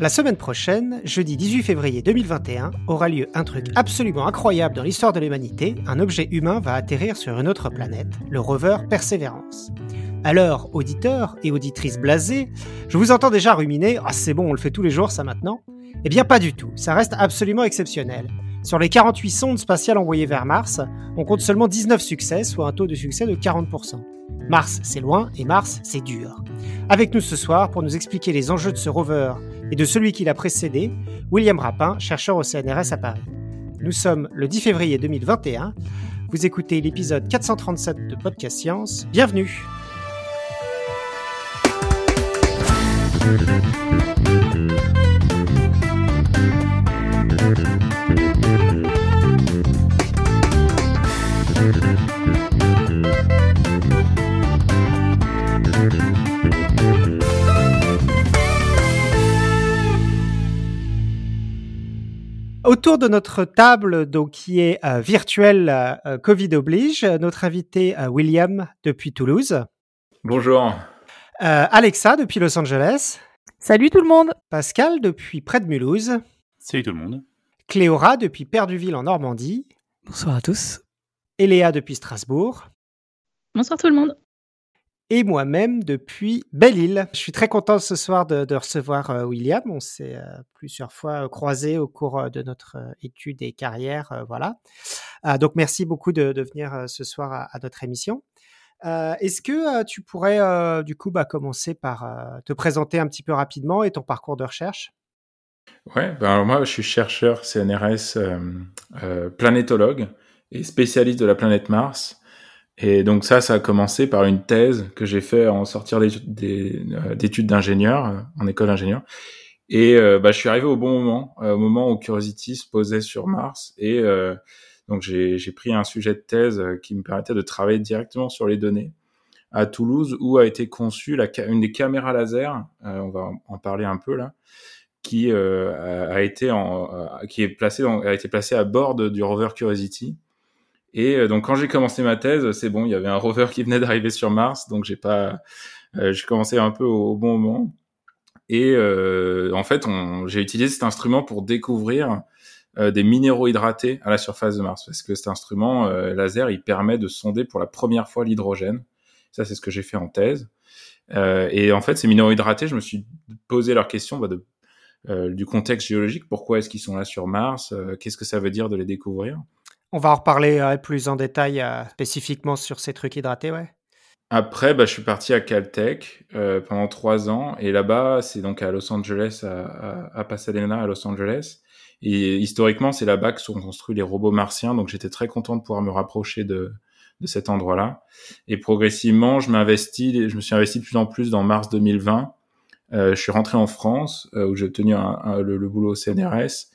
La semaine prochaine, jeudi 18 février 2021, aura lieu un truc absolument incroyable dans l'histoire de l'humanité. Un objet humain va atterrir sur une autre planète, le rover Perseverance. Alors, auditeurs et auditrices blasés, je vous entends déjà ruminer Ah, c'est bon, on le fait tous les jours, ça maintenant? Eh bien, pas du tout. Ça reste absolument exceptionnel. Sur les 48 sondes spatiales envoyées vers Mars, on compte seulement 19 succès, soit un taux de succès de 40%. Mars, c'est loin et Mars, c'est dur. Avec nous ce soir pour nous expliquer les enjeux de ce rover et de celui qui l'a précédé, William Rapin, chercheur au CNRS à Paris. Nous sommes le 10 février 2021. Vous écoutez l'épisode 437 de Podcast Science. Bienvenue Autour de notre table, donc qui est euh, virtuelle, euh, Covid oblige, notre invité euh, William depuis Toulouse. Bonjour. Alexa depuis Los Angeles. Salut tout le monde. Pascal depuis près de Mulhouse. Salut tout le monde. Cléora depuis Perduville en Normandie. Bonsoir à tous. Eléa depuis Strasbourg. Bonsoir tout le monde et moi-même depuis Belle-Île. Je suis très content ce soir de, recevoir euh, William. On s'est euh, plusieurs fois croisés au cours euh, de notre étude et carrière. voilà. donc merci beaucoup de, venir ce soir à, notre émission. Est-ce que tu pourrais du coup bah, commencer par te présenter un petit peu rapidement et ton parcours de recherche? Ouais, ben moi je suis chercheur CNRS planétologue et spécialiste de la planète Mars. Et donc ça, ça a commencé par une thèse que j'ai fait en sortir euh, d'études d'ingénieur, euh, en école d'ingénieur. Et euh, bah, je suis arrivé au bon moment, au moment où Curiosity se posait sur Mars. Et donc j'ai pris un sujet de thèse qui me permettait de travailler directement sur les données à Toulouse, où a été conçue la, une des caméras laser, on va en parler un peu là, qui a été en, qui est placée, a été placée à bord du rover Curiosity et euh, donc quand j'ai commencé ma thèse, c'est bon, il y avait un rover qui venait d'arriver sur Mars, donc j'ai pas, euh, j'ai commencé un peu au, bon moment. Et euh, en fait, j'ai utilisé cet instrument pour découvrir euh, des minéraux hydratés à la surface de Mars, parce que cet instrument euh, laser, il permet de sonder pour la première fois l'hydrogène. Ça, c'est ce que j'ai fait en thèse. et en fait, ces minéraux hydratés, je me suis posé leur question bah, de, du contexte géologique. Pourquoi est-ce qu'ils sont là sur Mars? Qu'est-ce que ça veut dire de les découvrir? On va en reparler euh, plus en détail euh, spécifiquement sur ces trucs hydratés, ouais. Après, bah, je suis parti à Caltech euh, pendant trois ans et là-bas, c'est donc à Los Angeles, à, Pasadena, à Los Angeles. Et historiquement, c'est là-bas que sont construits les robots martiens, donc j'étais très content de pouvoir me rapprocher de, cet endroit-là. Et progressivement, je m'investis, je me suis investi de plus en plus dans mars 2020. je suis rentré en France où j'ai tenu le, le, boulot au CNRS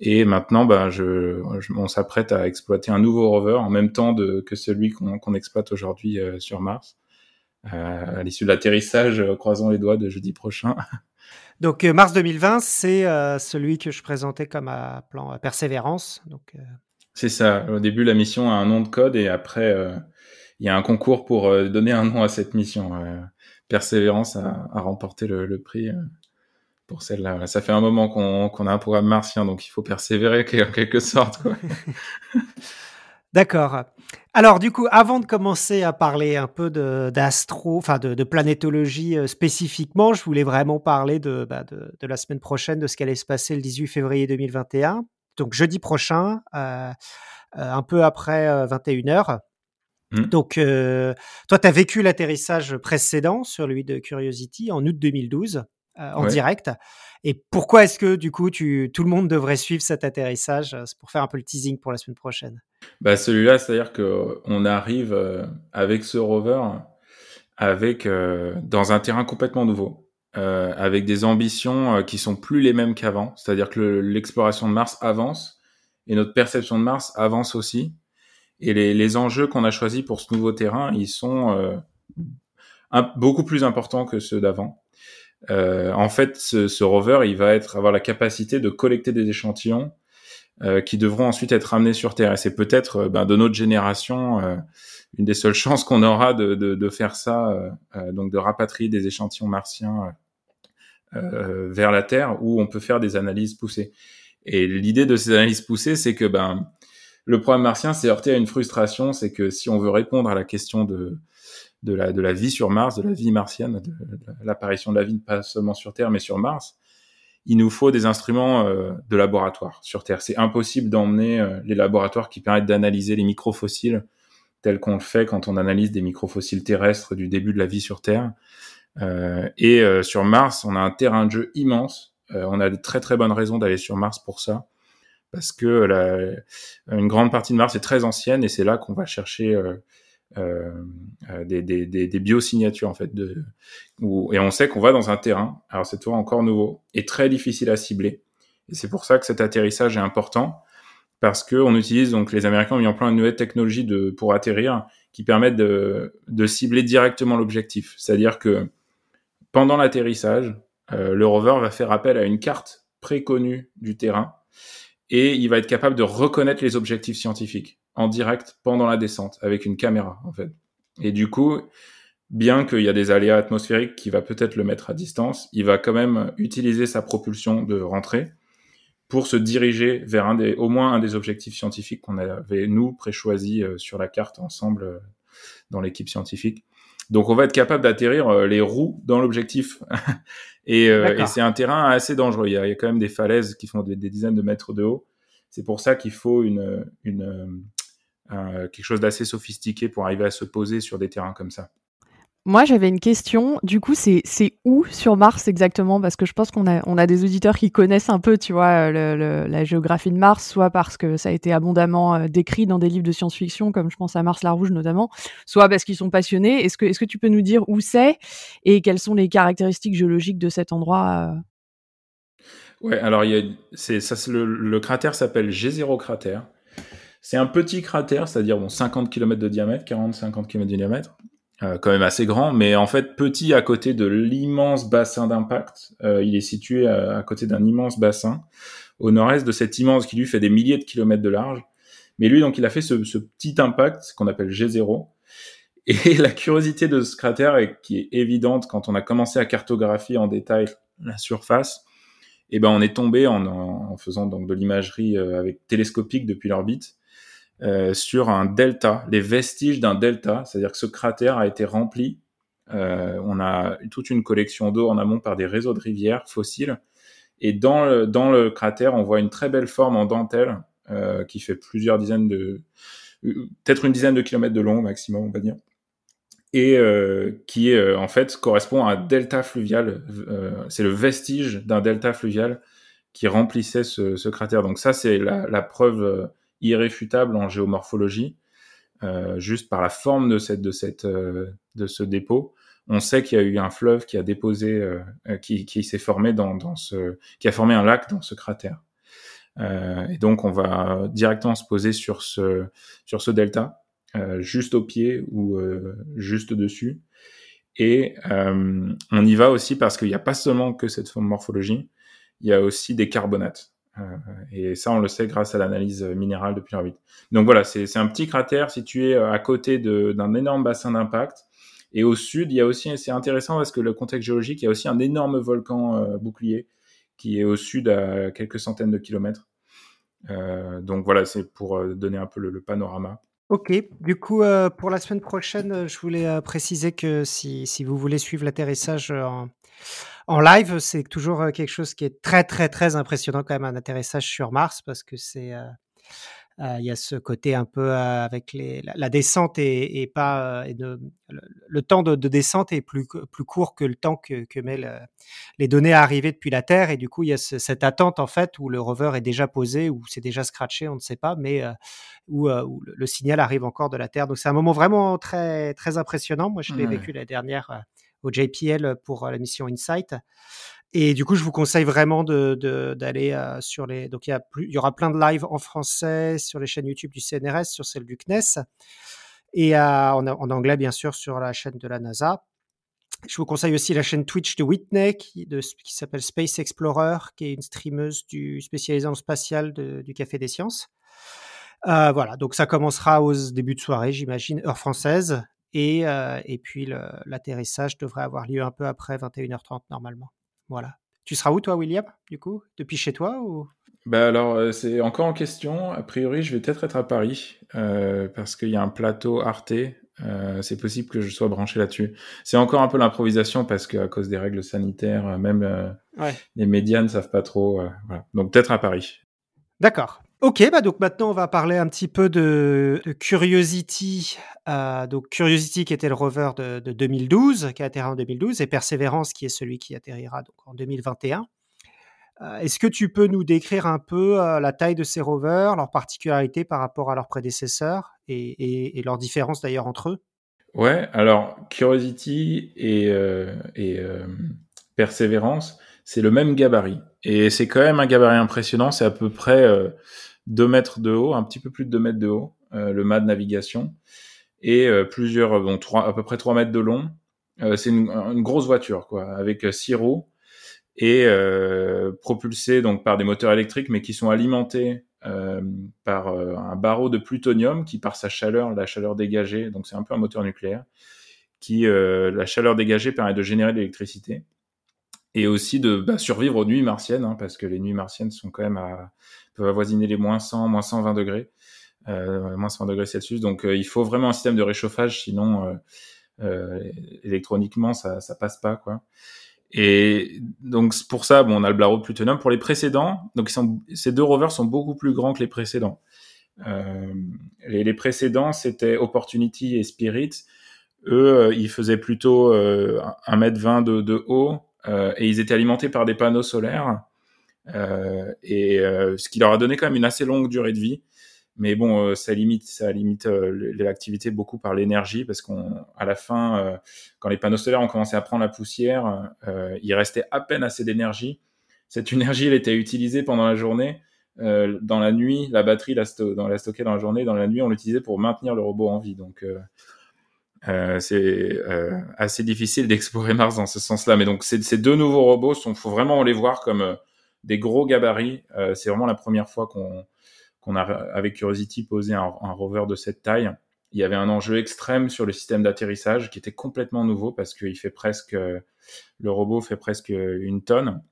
et maintenant, bah, je, on s'apprête à exploiter un nouveau rover en même temps de, que celui qu'on exploite aujourd'hui euh, sur Mars. Euh, à l'issue de l'atterrissage, euh, croisons les doigts de jeudi prochain. Donc mars 2020, c'est celui que je présentais comme à plan Persévérance. Donc c'est ça. Au début, la mission a un nom de code et après, il y a un concours pour donner un nom à cette mission. Persévérance a, a remporté le, le prix pour celle-là. Ça fait un moment qu'on a un programme martien, donc il faut persévérer en quelque sorte. D'accord. Alors du coup, avant de commencer à parler un peu d'astro, enfin de, planétologie euh, spécifiquement, je voulais vraiment parler bah, de, de, la semaine prochaine, de ce qui allait se passer le 18 février 2021, donc jeudi prochain, euh, euh, un peu après 21h. Mmh. Donc, toi, tu as vécu l'atterrissage précédent, sur celui de Curiosity, en août 2012. Euh, en direct. Et pourquoi est-ce que du coup tu, tout le monde devrait suivre cet atterrissage C'est pour faire un peu le teasing pour la semaine prochaine? Bah celui-là, c'est-à-dire que on arrive euh, avec ce rover avec euh, dans un terrain complètement nouveau, avec des ambitions qui sont plus les mêmes qu'avant. C'est-à-dire que l'exploration de Mars avance et notre perception de Mars avance aussi. Et les, les enjeux qu'on a choisis pour ce nouveau terrain, ils sont beaucoup plus importants que ceux d'avant. Euh, en fait, ce, ce, rover, il va être avoir la capacité de collecter des échantillons qui devront ensuite être ramenés sur Terre. Et c'est peut-être ben, de notre génération une des seules chances qu'on aura de, de, de, faire ça, donc de rapatrier des échantillons martiens vers la Terre, où on peut faire des analyses poussées. Et l'idée de ces analyses poussées, c'est que ben le problème martien s'est heurté à une frustration, c'est que si on veut répondre à la question de de la, vie sur Mars, de la vie martienne, de, l'apparition de la vie pas seulement sur Terre mais sur Mars, il nous faut des instruments euh, de laboratoire sur Terre. C'est impossible d'emmener euh, les laboratoires qui permettent d'analyser les microfossiles tels qu'on le fait quand on analyse des microfossiles terrestres du début de la vie sur Terre. Euh, et sur Mars, on a un terrain de jeu immense. on a de très très bonnes raisons d'aller sur Mars pour ça parce que une grande partie de Mars est très ancienne et c'est là qu'on va chercher des, des, des, des, biosignatures en fait. De, où, et on sait qu'on va dans un terrain, alors c'est toujours encore nouveau, et très difficile à cibler. Et c'est pour ça que cet atterrissage est important, parce que on utilise donc les Américains ont mis en place une nouvelle technologie de pour atterrir qui permettent de, de cibler directement l'objectif. C'est-à-dire que pendant l'atterrissage, euh, le rover va faire appel à une carte préconnue du terrain et il va être capable de reconnaître les objectifs scientifiques en direct pendant la descente avec une caméra en fait. Et du coup, bien qu'il y a des aléas atmosphériques qui va peut-être le mettre à distance, il va quand même utiliser sa propulsion de rentrée pour se diriger vers un des, au moins un des objectifs scientifiques qu'on avait nous préchoisis euh, sur la carte ensemble euh, dans l'équipe scientifique. Donc on va être capable d'atterrir euh, les roues dans l'objectif. et, et c'est un terrain assez dangereux. Il y, a, il y, a, quand même des falaises qui font des, des dizaines de mètres de haut. C'est pour ça qu'il faut une, une, quelque chose d'assez sophistiqué pour arriver à se poser sur des terrains comme ça. Moi, j'avais une question. Du coup, c'est où sur Mars exactement? Parce que je pense qu'on a, on a des auditeurs qui connaissent un peu, tu vois, le, la géographie de Mars, soit parce que ça a été abondamment euh, décrit dans des livres de science-fiction, comme je pense à Mars la Rouge notamment, soit parce qu'ils sont passionnés. Est-ce que, est-ce que tu peux nous dire où c'est et quelles sont les caractéristiques géologiques de cet endroit euh? Ouais, alors il y a, c'est, ça, le, le cratère s'appelle G0 cratère. C'est un petit cratère, c'est-à-dire bon, 50 km de diamètre, 40-50 km de diamètre, euh, quand même assez grand, mais en fait petit à côté de l'immense bassin d'impact. Euh, il est situé à, côté d'un immense bassin au nord-est de cet immense qui lui fait des milliers de kilomètres de large. Mais lui, donc, il a fait ce, ce petit impact qu'on appelle G0. Et la curiosité de ce cratère, et qui est évidente quand on a commencé à cartographier en détail la surface, eh ben on est tombé en, en faisant donc de l'imagerie euh, avec télescopique depuis l'orbite euh, sur un delta, les vestiges d'un delta, c'est-à-dire que ce cratère a été rempli. Euh, on a toute une collection d'eau en amont par des réseaux de rivières fossiles. Et dans le, dans le cratère, on voit une très belle forme en dentelle euh, qui fait plusieurs dizaines de, peut-être une dizaine de kilomètres de long maximum, on va dire, et qui en fait correspond à un delta fluvial. C'est le vestige d'un delta fluvial qui remplissait ce, cratère. Donc ça, c'est la preuve irréfutable en géomorphologie, euh, juste par la forme euh, de ce dépôt. On sait qu'il y a eu un fleuve qui a déposé, euh, qui, s'est formé a formé un lac dans ce cratère. et donc on va directement se poser sur ce, sur ce delta, juste au pied ou juste dessus. Et on y va aussi parce qu'il n'y a pas seulement que cette forme morphologie, il y a aussi des carbonates. Euh, et ça, on le sait grâce à l'analyse minérale depuis l'orbite. Donc voilà, c'est un petit cratère situé euh, à côté d'un énorme bassin d'impact. Et au sud, il y a aussi, c'est intéressant parce que le contexte géologique, il y a aussi un énorme volcan euh, bouclier qui est au sud à quelques centaines de kilomètres. Donc voilà, c'est pour donner un peu le, panorama. Ok, du coup, pour la semaine prochaine, je voulais préciser que si, si, vous voulez suivre l'atterrissage en, en live, c'est toujours quelque chose qui est très, très, très impressionnant quand même, un atterrissage sur Mars, parce que c'est... Euh, il y a ce côté un peu avec les, la, la, descente et, et pas et de, le, le, temps de, de, descente est plus plus court que le temps que, que met le, les données à arriver depuis la Terre et du coup il y a ce, cette attente en fait où le rover est déjà posé ou c'est déjà scratché on ne sait pas mais où, où, le signal arrive encore de la Terre donc c'est un moment vraiment très très impressionnant moi je l'ai ouais. vécu la dernière au JPL pour la mission Insight. Et du coup, je vous conseille vraiment d'aller euh, sur les. Donc, il y, aura plein de lives en français sur les chaînes YouTube du CNRS, sur celle du CNES, et euh, en, anglais, bien sûr, sur la chaîne de la NASA. Je vous conseille aussi la chaîne Twitch de Whitney qui, s'appelle Space Explorer, qui est une streameuse du, spécialisée spatial du Café des Sciences. Euh, voilà, donc ça commencera au début de soirée, j'imagine, heure française. Et, euh, et puis l'atterrissage devrait avoir lieu un peu après 21h30 normalement. Voilà. Tu seras où toi, William, du coup? Depuis chez toi ou? Bah alors, euh, c'est encore en question. A priori, je vais peut-être être à Paris parce qu'il y a un plateau Arte euh, c'est possible que je sois branché là-dessus. C'est encore un peu l'improvisation parce qu'à cause des règles sanitaires, euh, même euh, les médias ne savent pas trop. Voilà. Donc peut-être à Paris. D'accord. Ok, bah donc maintenant on va parler un petit peu de, Curiosity. donc Curiosity qui était le rover de, 2012, qui a atterri en 2012, et Perseverance qui est celui qui atterrira donc en 2021. Est-ce que tu peux nous décrire un peu la taille de ces rovers, leurs particularités par rapport à leurs prédécesseurs et, leurs différences d'ailleurs entre eux? Ouais, alors Curiosity et, euh, euh, Persévérance, c'est le même gabarit. Et c'est quand même un gabarit impressionnant, c'est à peu près 2 euh, mètres de haut, un petit peu plus de 2 mètres de haut, le mât de navigation, et plusieurs, bon, 3, à peu près 3 mètres de long. c'est une, grosse voiture, quoi, avec 6 roues et propulsée donc par des moteurs électriques, mais qui sont alimentés euh, par euh, un barreau de plutonium qui, par sa chaleur, la chaleur dégagée, donc c'est un peu un moteur nucléaire, qui, euh, la chaleur dégagée permet de générer de l'électricité et aussi de bah, survivre aux nuits martiennes, hein, parce que les nuits martiennes sont quand même à, peuvent avoisiner les moins 100, moins 120 degrés, euh, moins 120 degrés Celsius. Donc il faut vraiment un système de réchauffage, sinon électroniquement ça, ça passe pas quoi. Et donc pour ça, bon, on a le de plutonium. Pour les précédents, donc ces deux rovers sont beaucoup plus grands que les précédents. Euh, les, précédents, c'était Opportunity et Spirit. Eux, euh, ils faisaient plutôt euh, 1m20 de, de haut euh, et ils étaient alimentés par des panneaux solaires. Euh, et ce qui leur a donné quand même une assez longue durée de vie. Mais bon, euh, ça limite, ça limite euh, l'activité beaucoup par l'énergie parce qu'à la fin, euh, quand les panneaux solaires ont commencé à prendre la poussière, il restait à peine assez d'énergie. Cette énergie, elle était utilisée pendant la journée. dans la nuit, la batterie la, dans, la stockée dans la journée. Dans la nuit, on l'utilisait pour maintenir le robot en vie. Donc, c'est assez difficile d'explorer Mars dans ce sens-là. Mais donc, ces deux nouveaux robots, il faut vraiment les voir comme des gros gabarits. c'est vraiment la première fois qu'on qu'on a avec Curiosity posé un, rover de cette taille. Il y avait un enjeu extrême sur le système d'atterrissage qui était complètement nouveau parce qu'il fait presque, le robot fait presque une tonne.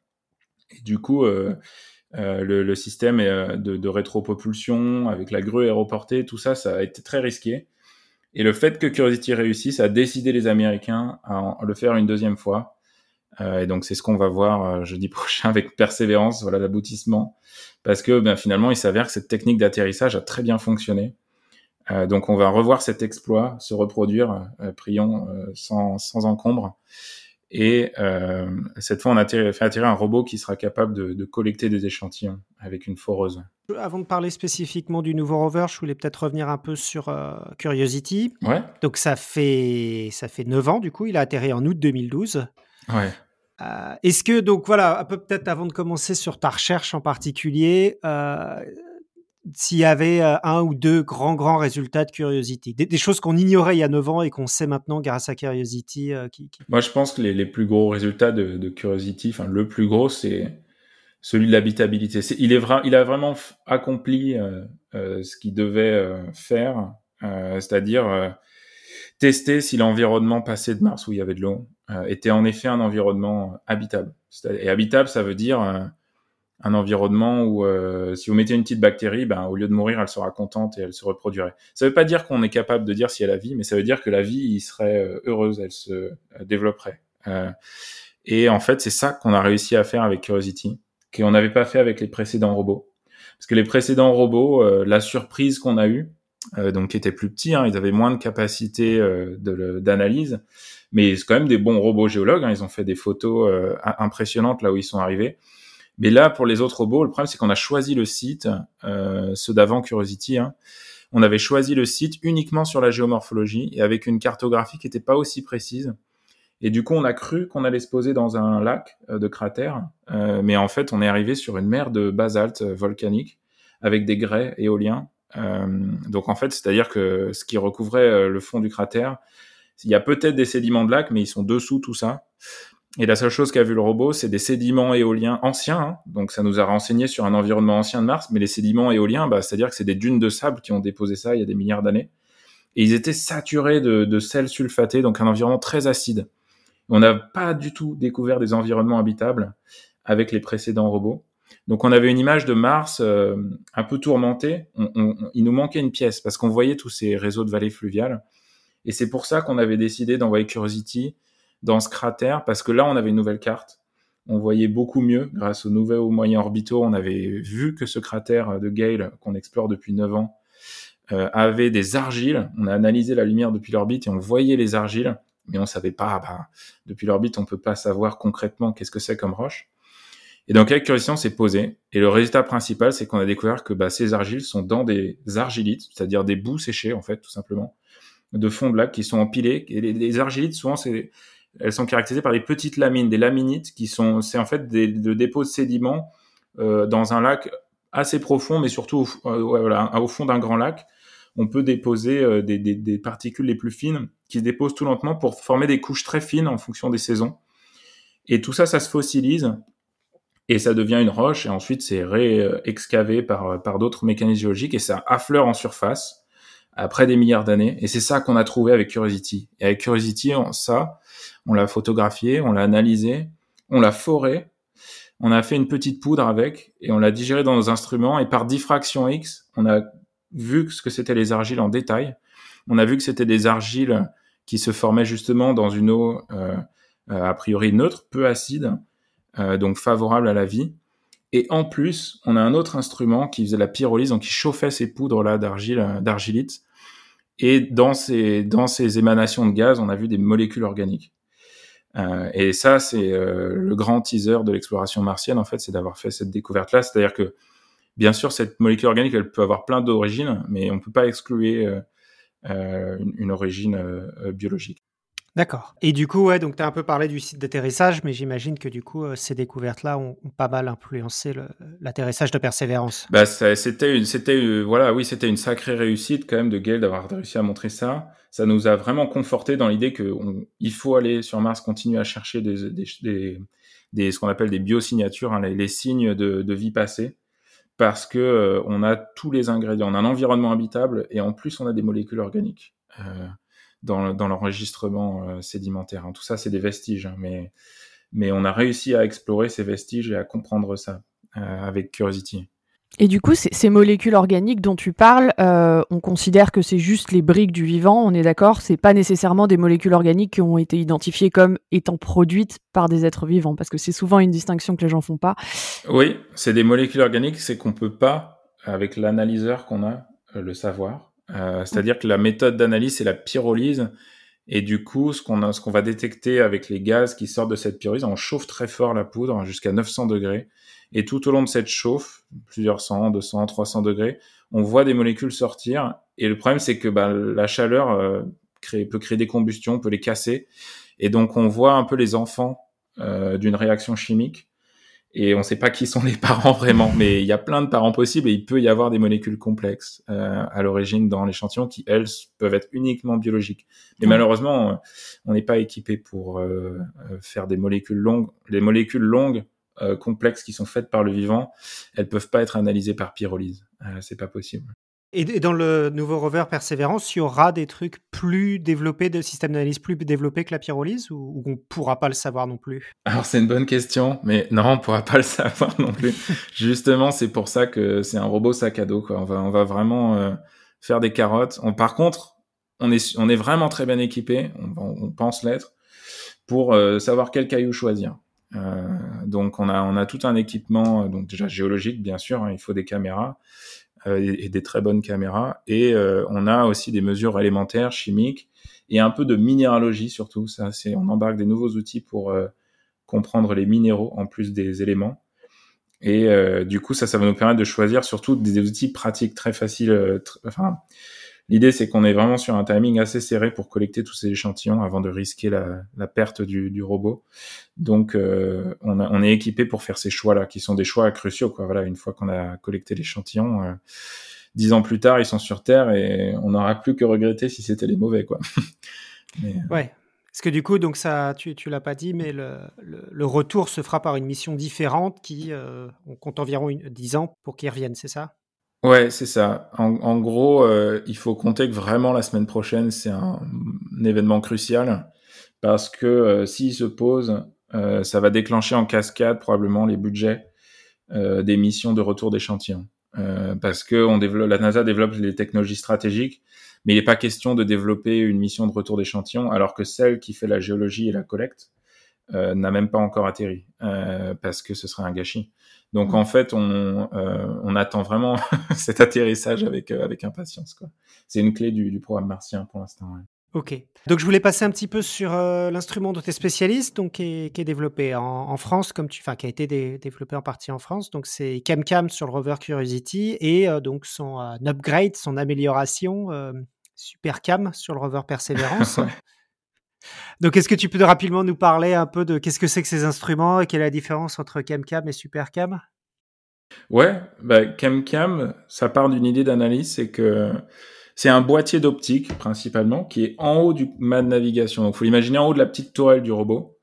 Et du coup, euh, euh, le, système euh, de, de rétropropulsion avec la grue aéroportée, tout ça, ça a été très risqué. Et le fait que Curiosity réussisse a décidé les Américains à le faire une deuxième fois. Euh, et donc c'est ce qu'on va voir euh, jeudi prochain avec persévérance, voilà l'aboutissement, parce que ben, finalement il s'avère que cette technique d'atterrissage a très bien fonctionné. Euh, donc on va revoir cet exploit se reproduire, prions, sans, sans, encombre. Et cette fois on a fait atterrir un robot qui sera capable de, de, collecter des échantillons avec une foreuse. Avant de parler spécifiquement du nouveau rover, je voulais peut-être revenir un peu sur Curiosity. Ouais. Donc ça fait ça fait 9 ans du coup, il a atterri en août 2012. Ouais. Euh, est-ce que, donc voilà, un peu peut-être avant de commencer sur ta recherche en particulier, euh, s'il y avait euh, un ou deux grands, grands résultats de Curiosity, des, choses qu'on ignorait il y a 9 ans et qu'on sait maintenant grâce à Curiosity qui, Moi, je pense que les, plus gros résultats de, Curiosity, le plus gros, c'est celui de l'habitabilité. Il, il a vraiment accompli ce qu'il devait faire, c'est-à-dire tester si l'environnement passé de Mars où il y avait de l'eau euh, était en effet un environnement habitable. Et habitable, ça veut dire euh, un environnement où euh, si vous mettez une petite bactérie, ben, au lieu de mourir, elle sera contente et elle se reproduirait. Ça ne veut pas dire qu'on est capable de dire si elle a vie, mais ça veut dire que la vie serait heureuse, elle se développerait. et en fait, c'est ça qu'on a réussi à faire avec Curiosity, qu'on n'avait pas fait avec les précédents robots. Parce que les précédents robots, la surprise qu'on a eue, donc qui étaient plus petits, hein, ils avaient moins de capacité d'analyse, mais c'est quand même des bons robots géologues. Hein. Ils ont fait des photos euh, impressionnantes là où ils sont arrivés. Mais là, pour les autres robots, le problème c'est qu'on a choisi le site, euh, ceux d'avant Curiosity. Hein. On avait choisi le site uniquement sur la géomorphologie et avec une cartographie qui n'était pas aussi précise. Et du coup, on a cru qu'on allait se poser dans un lac euh, de cratères, euh, mais en fait, on est arrivé sur une mer de basalte volcanique avec des grès éoliens. donc en fait, c'est-à-dire que ce qui recouvrait le fond du cratère, Il y a peut-être des sédiments de lac, mais ils sont dessous tout ça. Et la seule chose qu'a vu le robot, c'est des sédiments éoliens anciens. Hein. Donc ça nous a renseigné sur un environnement ancien de Mars, mais les sédiments éoliens, bah, c'est-à-dire que c'est des dunes de sable qui ont déposé ça il y a des milliards d'années. Et ils étaient saturés de, de sel sulfaté, donc un environnement très acide. On n'a pas du tout découvert des environnements habitables avec les précédents robots. Donc on avait une image de Mars euh, un peu tourmentée. il nous manquait une pièce parce qu'on voyait tous ces réseaux de vallées fluviales. Et c'est pour ça qu'on avait décidé d'envoyer Curiosity dans ce cratère parce que là, on avait une nouvelle carte. On voyait beaucoup mieux grâce aux nouveaux moyens orbitaux. On avait vu que ce cratère de Gale, qu'on explore depuis 9 ans, euh, avait des argiles. On a analysé la lumière depuis l'orbite et on voyait les argiles, mais on savait pas, bah, depuis l'orbite, on peut pas savoir concrètement qu'est-ce que c'est comme roche. Et donc avec Curiosity, on s'est posé. Et le résultat principal, c'est qu'on a découvert que bah, ces argiles sont dans des argilites, c'est-à-dire des bouts séchés, en fait, tout simplement, de fond de lac qui sont empilés. Et les, les argilites, souvent, c'est elles sont caractérisées par des petites lamines, des laminites, qui sont, c'est en fait des, de dépôts de sédiments euh, dans un lac assez profond, mais surtout au, euh, voilà, au fond d'un grand lac. On peut déposer euh, des, des, particules les plus fines qui se déposent tout lentement pour former des couches très fines en fonction des saisons. Et tout ça, ça se fossilise et ça devient une roche et ensuite c'est réexcavé par, par d'autres mécanismes géologiques et ça affleure en surface après des milliards d'années. Et c'est ça qu'on a trouvé avec Curiosity. Et avec Curiosity, on, ça, on l'a photographié, on l'a analysé, on l'a foré, on a fait une petite poudre avec et on l'a digéré dans nos instruments et par diffraction X, on a vu ce que c'était les argiles en détail. On a vu que c'était des argiles qui se formaient justement dans une eau euh, euh a priori neutre, peu acide, euh, donc favorable à la vie. Et en plus, on a un autre instrument qui faisait la pyrolyse, donc qui chauffait ces poudres là d'argile, euh, d'argilite. Et dans ces, dans ces émanations de gaz, on a vu des molécules organiques. Euh, et ça, c'est euh, le grand teaser de l'exploration martienne, en fait, c'est d'avoir fait cette découverte-là. C'est-à-dire que, bien sûr, cette molécule organique, elle peut avoir plein d'origines, mais on ne peut pas exclure une, origine biologique. D'accord. Et du coup, ouais, donc tu as un peu parlé du site d'atterrissage, mais j'imagine que du coup, euh, ces découvertes-là ont, ont, pas mal influencé l'atterrissage de Persévérance. Bah, c'était une, c'était, voilà, oui, c'était une sacrée réussite quand même de Gale d'avoir réussi à montrer ça. Ça nous a vraiment conforté dans l'idée que on, il faut aller sur Mars, continuer à chercher des, des, des, des ce qu'on appelle des biosignatures, hein, les, les, signes de, de, vie passée, parce que euh, on a tous les ingrédients, on a un environnement habitable et en plus on a des molécules organiques. Euh, dans, dans l'enregistrement euh, sédimentaire. Hein. Tout ça, c'est des vestiges, hein, mais, mais on a réussi à explorer ces vestiges et à comprendre ça euh, avec Curiosity. Et du coup, ces molécules organiques dont tu parles, euh, on considère que c'est juste les briques du vivant, on est d'accord? C'est pas nécessairement des molécules organiques qui ont été identifiées comme étant produites par des êtres vivants, parce que c'est souvent une distinction que les gens font pas. Oui, c'est des molécules organiques, c'est qu'on peut pas, avec l'analyseur qu'on a, le savoir. Euh, c'est-à-dire que la méthode d'analyse, c'est la pyrolyse. Et du coup, ce qu'on qu'on va détecter avec les gaz qui sortent de cette pyrolyse, on chauffe très fort la poudre jusqu'à 900 degrés. Et tout au long de cette chauffe, plusieurs cent, 200, 300 degrés, on voit des molécules sortir. Et le problème, c'est que bah, la chaleur euh, crée, peut créer des combustions, peut les casser. Et donc, on voit un peu les enfants euh, d'une réaction chimique et on ne sait pas qui sont les parents vraiment, mais il y a plein de parents possibles et il peut y avoir des molécules complexes euh, à l'origine dans l'échantillon qui, elles, peuvent être uniquement biologiques. Mais malheureusement, euh, on n'est pas équipé pour euh, euh, faire des molécules longues. Les molécules longues euh, complexes qui sont faites par le vivant, elles peuvent pas être analysées par pyrolyse. Euh, c'est pas possible. Et dans le nouveau rover Persévérance, il y aura des trucs plus développés, de systèmes d'analyse plus développés que la pyrolyse ou, on ne pourra pas le savoir non plus? Alors c'est une bonne question, mais non, on ne pourra pas le savoir non plus. Justement, c'est pour ça que c'est un robot sac à dos. Quoi. On, va, on va vraiment euh, faire des carottes. On, par contre, on est, on est vraiment très bien équipé, on, on pense l'être, pour euh, savoir quel caillou choisir. Euh, donc on a, on a tout un équipement, donc déjà géologique bien sûr, hein, il faut des caméras et, et, des très bonnes caméras. Et euh, on a aussi des mesures élémentaires, chimiques, et un peu de minéralogie surtout. Ça, c'est on embarque des nouveaux outils pour euh, comprendre les minéraux en plus des éléments. Et euh, du coup, ça, ça va nous permettre de choisir surtout des, outils pratiques très faciles. Euh, tr enfin, l'idée, c'est qu'on est vraiment sur un timing assez serré pour collecter tous ces échantillons avant de risquer la, perte du, robot. Donc, euh, on, est équipé pour faire ces choix-là, qui sont des choix cruciaux. Quoi. Voilà, une fois qu'on a collecté l'échantillon, euh, dix ans plus tard, ils sont sur Terre et on n'aura plus que regretter si c'était les mauvais. Quoi. Ouais. Parce que du coup, donc ça, tu, tu l'as pas dit, mais le, retour se fera par une mission différente qui, on compte environ 10 ans pour qu'ils reviennent, c'est ça? Ouais, c'est ça. En, gros, il faut compter que vraiment la semaine prochaine, c'est un, événement crucial parce que s'il se pose, ça va déclencher en cascade probablement les budgets euh, des missions de retour d'échantillons. Euh, parce que on développe, la NASA développe les technologies stratégiques, mais il n'est pas question de développer une mission de retour d'échantillons alors que celle qui fait la géologie et la collecte euh, n'a même pas encore atterri, euh, parce que ce serait un gâchis. Donc mmh. en fait, on, euh, on attend vraiment cet atterrissage avec, avec impatience. C'est une clé du, du programme martien pour l'instant. Ouais. Ok. Donc je voulais passer un petit peu sur l'instrument dont tu es spécialiste, donc qui est, qui est développé en, France, comme tu, enfin qui a été développé en partie en France. Donc c'est CamCam sur le rover Curiosity et donc son upgrade, son amélioration SuperCam sur le rover Perseverance. donc est-ce que tu peux rapidement nous parler un peu de qu'est-ce que c'est que ces instruments et quelle est la différence entre CamCam et SuperCam Ouais, bah, CamCam, ça part d'une idée d'analyse, c'est que c'est un boîtier d'optique principalement qui est en haut du mât de navigation. Donc, faut l'imaginer en haut de la petite tourelle du robot.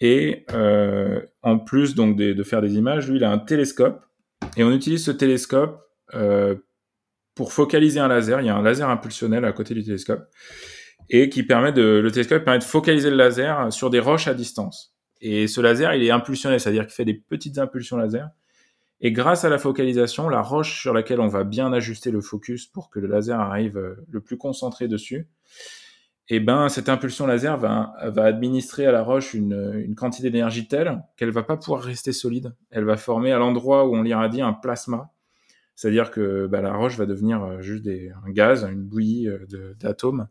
Et euh, en plus donc de, faire des images, lui, il a un télescope. Et on utilise ce télescope euh, pour focaliser un laser. Il y a un laser impulsionnel à côté du télescope et qui permet de le télescope permet de focaliser le laser sur des roches à distance. Et ce laser, il est impulsionnel, c'est-à-dire qu'il fait des petites impulsions laser et grâce à la focalisation, la roche sur laquelle on va bien ajuster le focus pour que le laser arrive euh, le plus concentré dessus, et eh ben cette impulsion laser va, va administrer à la roche une, une quantité d'énergie telle qu'elle va pas pouvoir rester solide. Elle va former à l'endroit où on l'irradie un plasma, c'est-à-dire que bah, la roche va devenir euh, juste des, un gaz, une bouillie euh, d'atomes,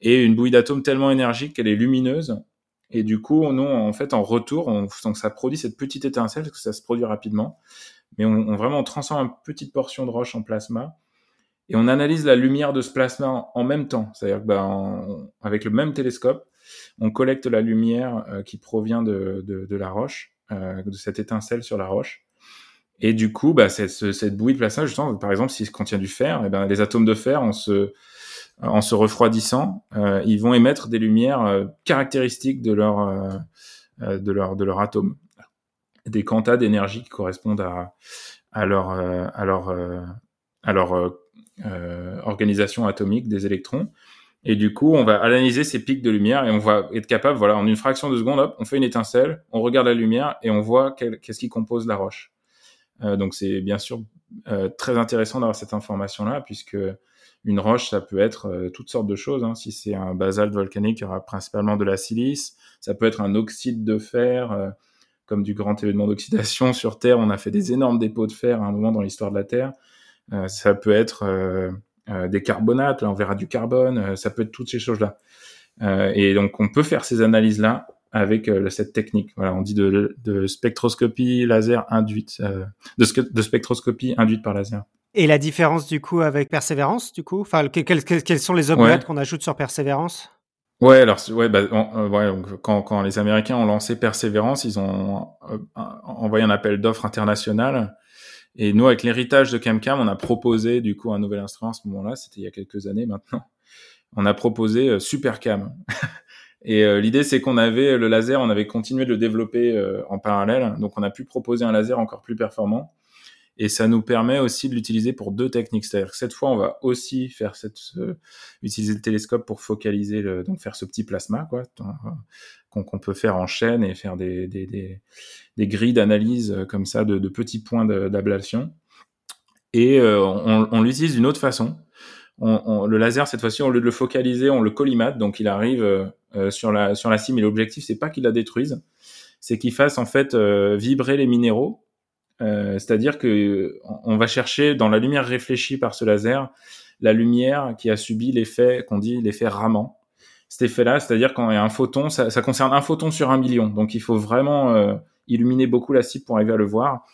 et une bouillie d'atomes tellement énergique qu'elle est lumineuse. Et du coup, nous, en fait, en retour, on, donc ça produit cette petite étincelle, parce que ça se produit rapidement mais on, on vraiment on transforme une petite portion de roche en plasma et on analyse la lumière de ce plasma en, même temps. C'est-à-dire que ben, avec le même télescope, on collecte la lumière euh, qui provient de, de, de la roche, euh, de cette étincelle sur la roche. Et du coup, bah, cette, cette bouillie de plasma, justement, par exemple, s'il contient du fer, et eh ben, les atomes de fer, en se, en se refroidissant, euh, ils vont émettre des lumières euh, caractéristiques de leur, euh, de leur, de leur atome des quantas d'énergie qui correspondent à, à leur, euh, à leur, euh, à leur euh, organisation atomique des électrons. Et du coup, on va analyser ces pics de lumière et on va être capable, voilà, en une fraction de seconde, hop, on fait une étincelle, on regarde la lumière et on voit qu'est-ce qui compose la roche. Euh, donc c'est bien sûr euh, très intéressant d'avoir cette information-là, puisque une roche, ça peut être euh, toutes sortes de choses. Hein. Si c'est un basalte volcanique, il y aura principalement de la silice. Ça peut être un oxyde de fer comme du grand événement d'oxydation sur Terre. On a fait des énormes dépôts de fer à un moment dans l'histoire de la Terre. Euh, ça peut être euh, euh, des carbonates, là on verra du carbone, ça peut être toutes ces choses-là. et donc on peut faire ces analyses-là avec cette technique. Voilà, on dit de, spectroscopie laser induite, de, spectroscopie induite par laser. Et la différence du coup avec Persévérance, du coup, enfin, quels, quels, sont les upgrades qu'on ajoute sur Persévérance? Ouais, alors ouais, bah, euh, ouais donc, quand, quand les Américains ont lancé Persévérance, ils ont euh, envoyé un appel d'offres international. Et nous, avec l'héritage de CamCam, on a proposé du coup un nouvel instrument à ce moment-là. C'était il y a quelques années maintenant. On a proposé euh, SuperCam. et l'idée, c'est qu'on avait le laser, on avait continué de le développer en parallèle. Donc, on a pu proposer un laser encore plus performant. Et ça nous permet aussi de l'utiliser pour deux techniques. C'est-à-dire cette fois, on va aussi faire cette, utiliser le télescope pour focaliser, donc faire ce petit plasma, quoi, qu'on peut faire en chaîne et faire des, des, des, des grilles d'analyse euh, comme ça de, petits points d'ablation. Et euh, on, l'utilise d'une autre façon. On, on, le laser, cette fois-ci, au lieu de le focaliser, on le collimate, donc il arrive euh, sur, la, sur la cime. Et l'objectif, c'est pas qu'il la détruise, c'est qu'il fasse en fait vibrer les minéraux euh, c'est-à-dire que on va chercher dans la lumière réfléchie par ce laser la lumière qui a subi l'effet qu'on dit l'effet Raman. Cet effet-là, c'est-à-dire quand il y a un photon, ça, ça, concerne un photon sur un million, donc il faut vraiment euh, illuminer beaucoup la cible pour arriver à le voir.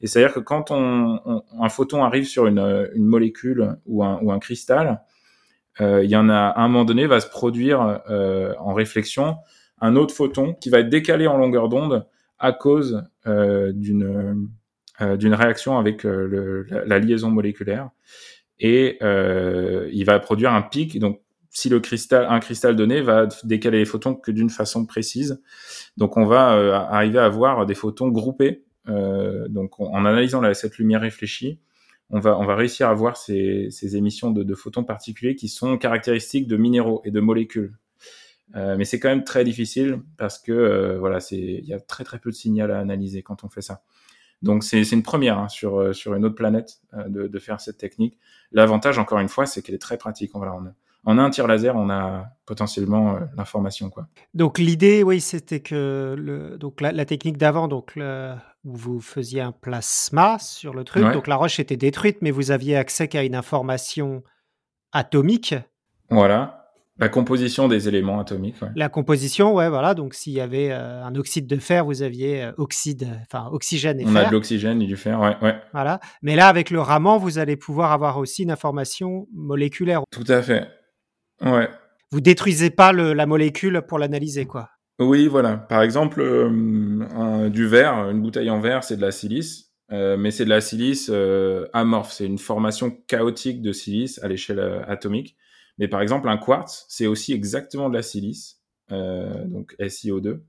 Et c'est-à-dire que quand on, on, un photon arrive sur une, une molécule ou un, ou un cristal, euh, il y en a à un moment donné va se produire euh, en réflexion un autre photon qui va être décalé en longueur d'onde à cause euh, d'une euh, d'une réaction avec euh, la, liaison moléculaire et euh, il va produire un pic. Donc si le cristal, un cristal donné va décaler les photons que d'une façon précise. Donc on va euh, arriver à avoir des photons groupés. Euh, donc en analysant cette lumière réfléchie, on va, réussir à voir ces, émissions de, photons particuliers qui sont caractéristiques de minéraux et de molécules. Euh, mais c'est quand même très difficile parce que euh, voilà, c'est il y a très peu de signal à analyser quand on fait ça. Donc c'est une première hein, sur euh, sur une autre planète euh, de, de, faire cette technique. L'avantage encore une fois, c'est qu'elle est très pratique. Voilà, on a, en un tir laser, on a potentiellement euh, l'information quoi. Donc l'idée, oui, c'était que le donc la, la technique d'avant, donc le, où vous faisiez un plasma sur le truc, ouais. donc la roche était détruite, mais vous aviez accès qu'à une information atomique. Voilà. La composition des éléments atomiques. Ouais. La composition, ouais, voilà. Donc, s'il y avait euh, un oxyde de fer, vous aviez euh, oxyde, enfin oxygène et On fer. a de l'oxygène et du fer, ouais, ouais. Voilà. Mais là, avec le Raman, vous allez pouvoir avoir aussi une information moléculaire. Tout à fait. Ouais. Vous détruisez pas le, la molécule pour l'analyser, quoi. Oui, voilà. Par exemple, euh, un, du verre, une bouteille en verre, c'est de la silice. Mais c'est de la silice amorphe, c'est une formation chaotique de silice à l'échelle atomique. Mais par exemple, un quartz, c'est aussi exactement de la silice, euh, donc SiO2,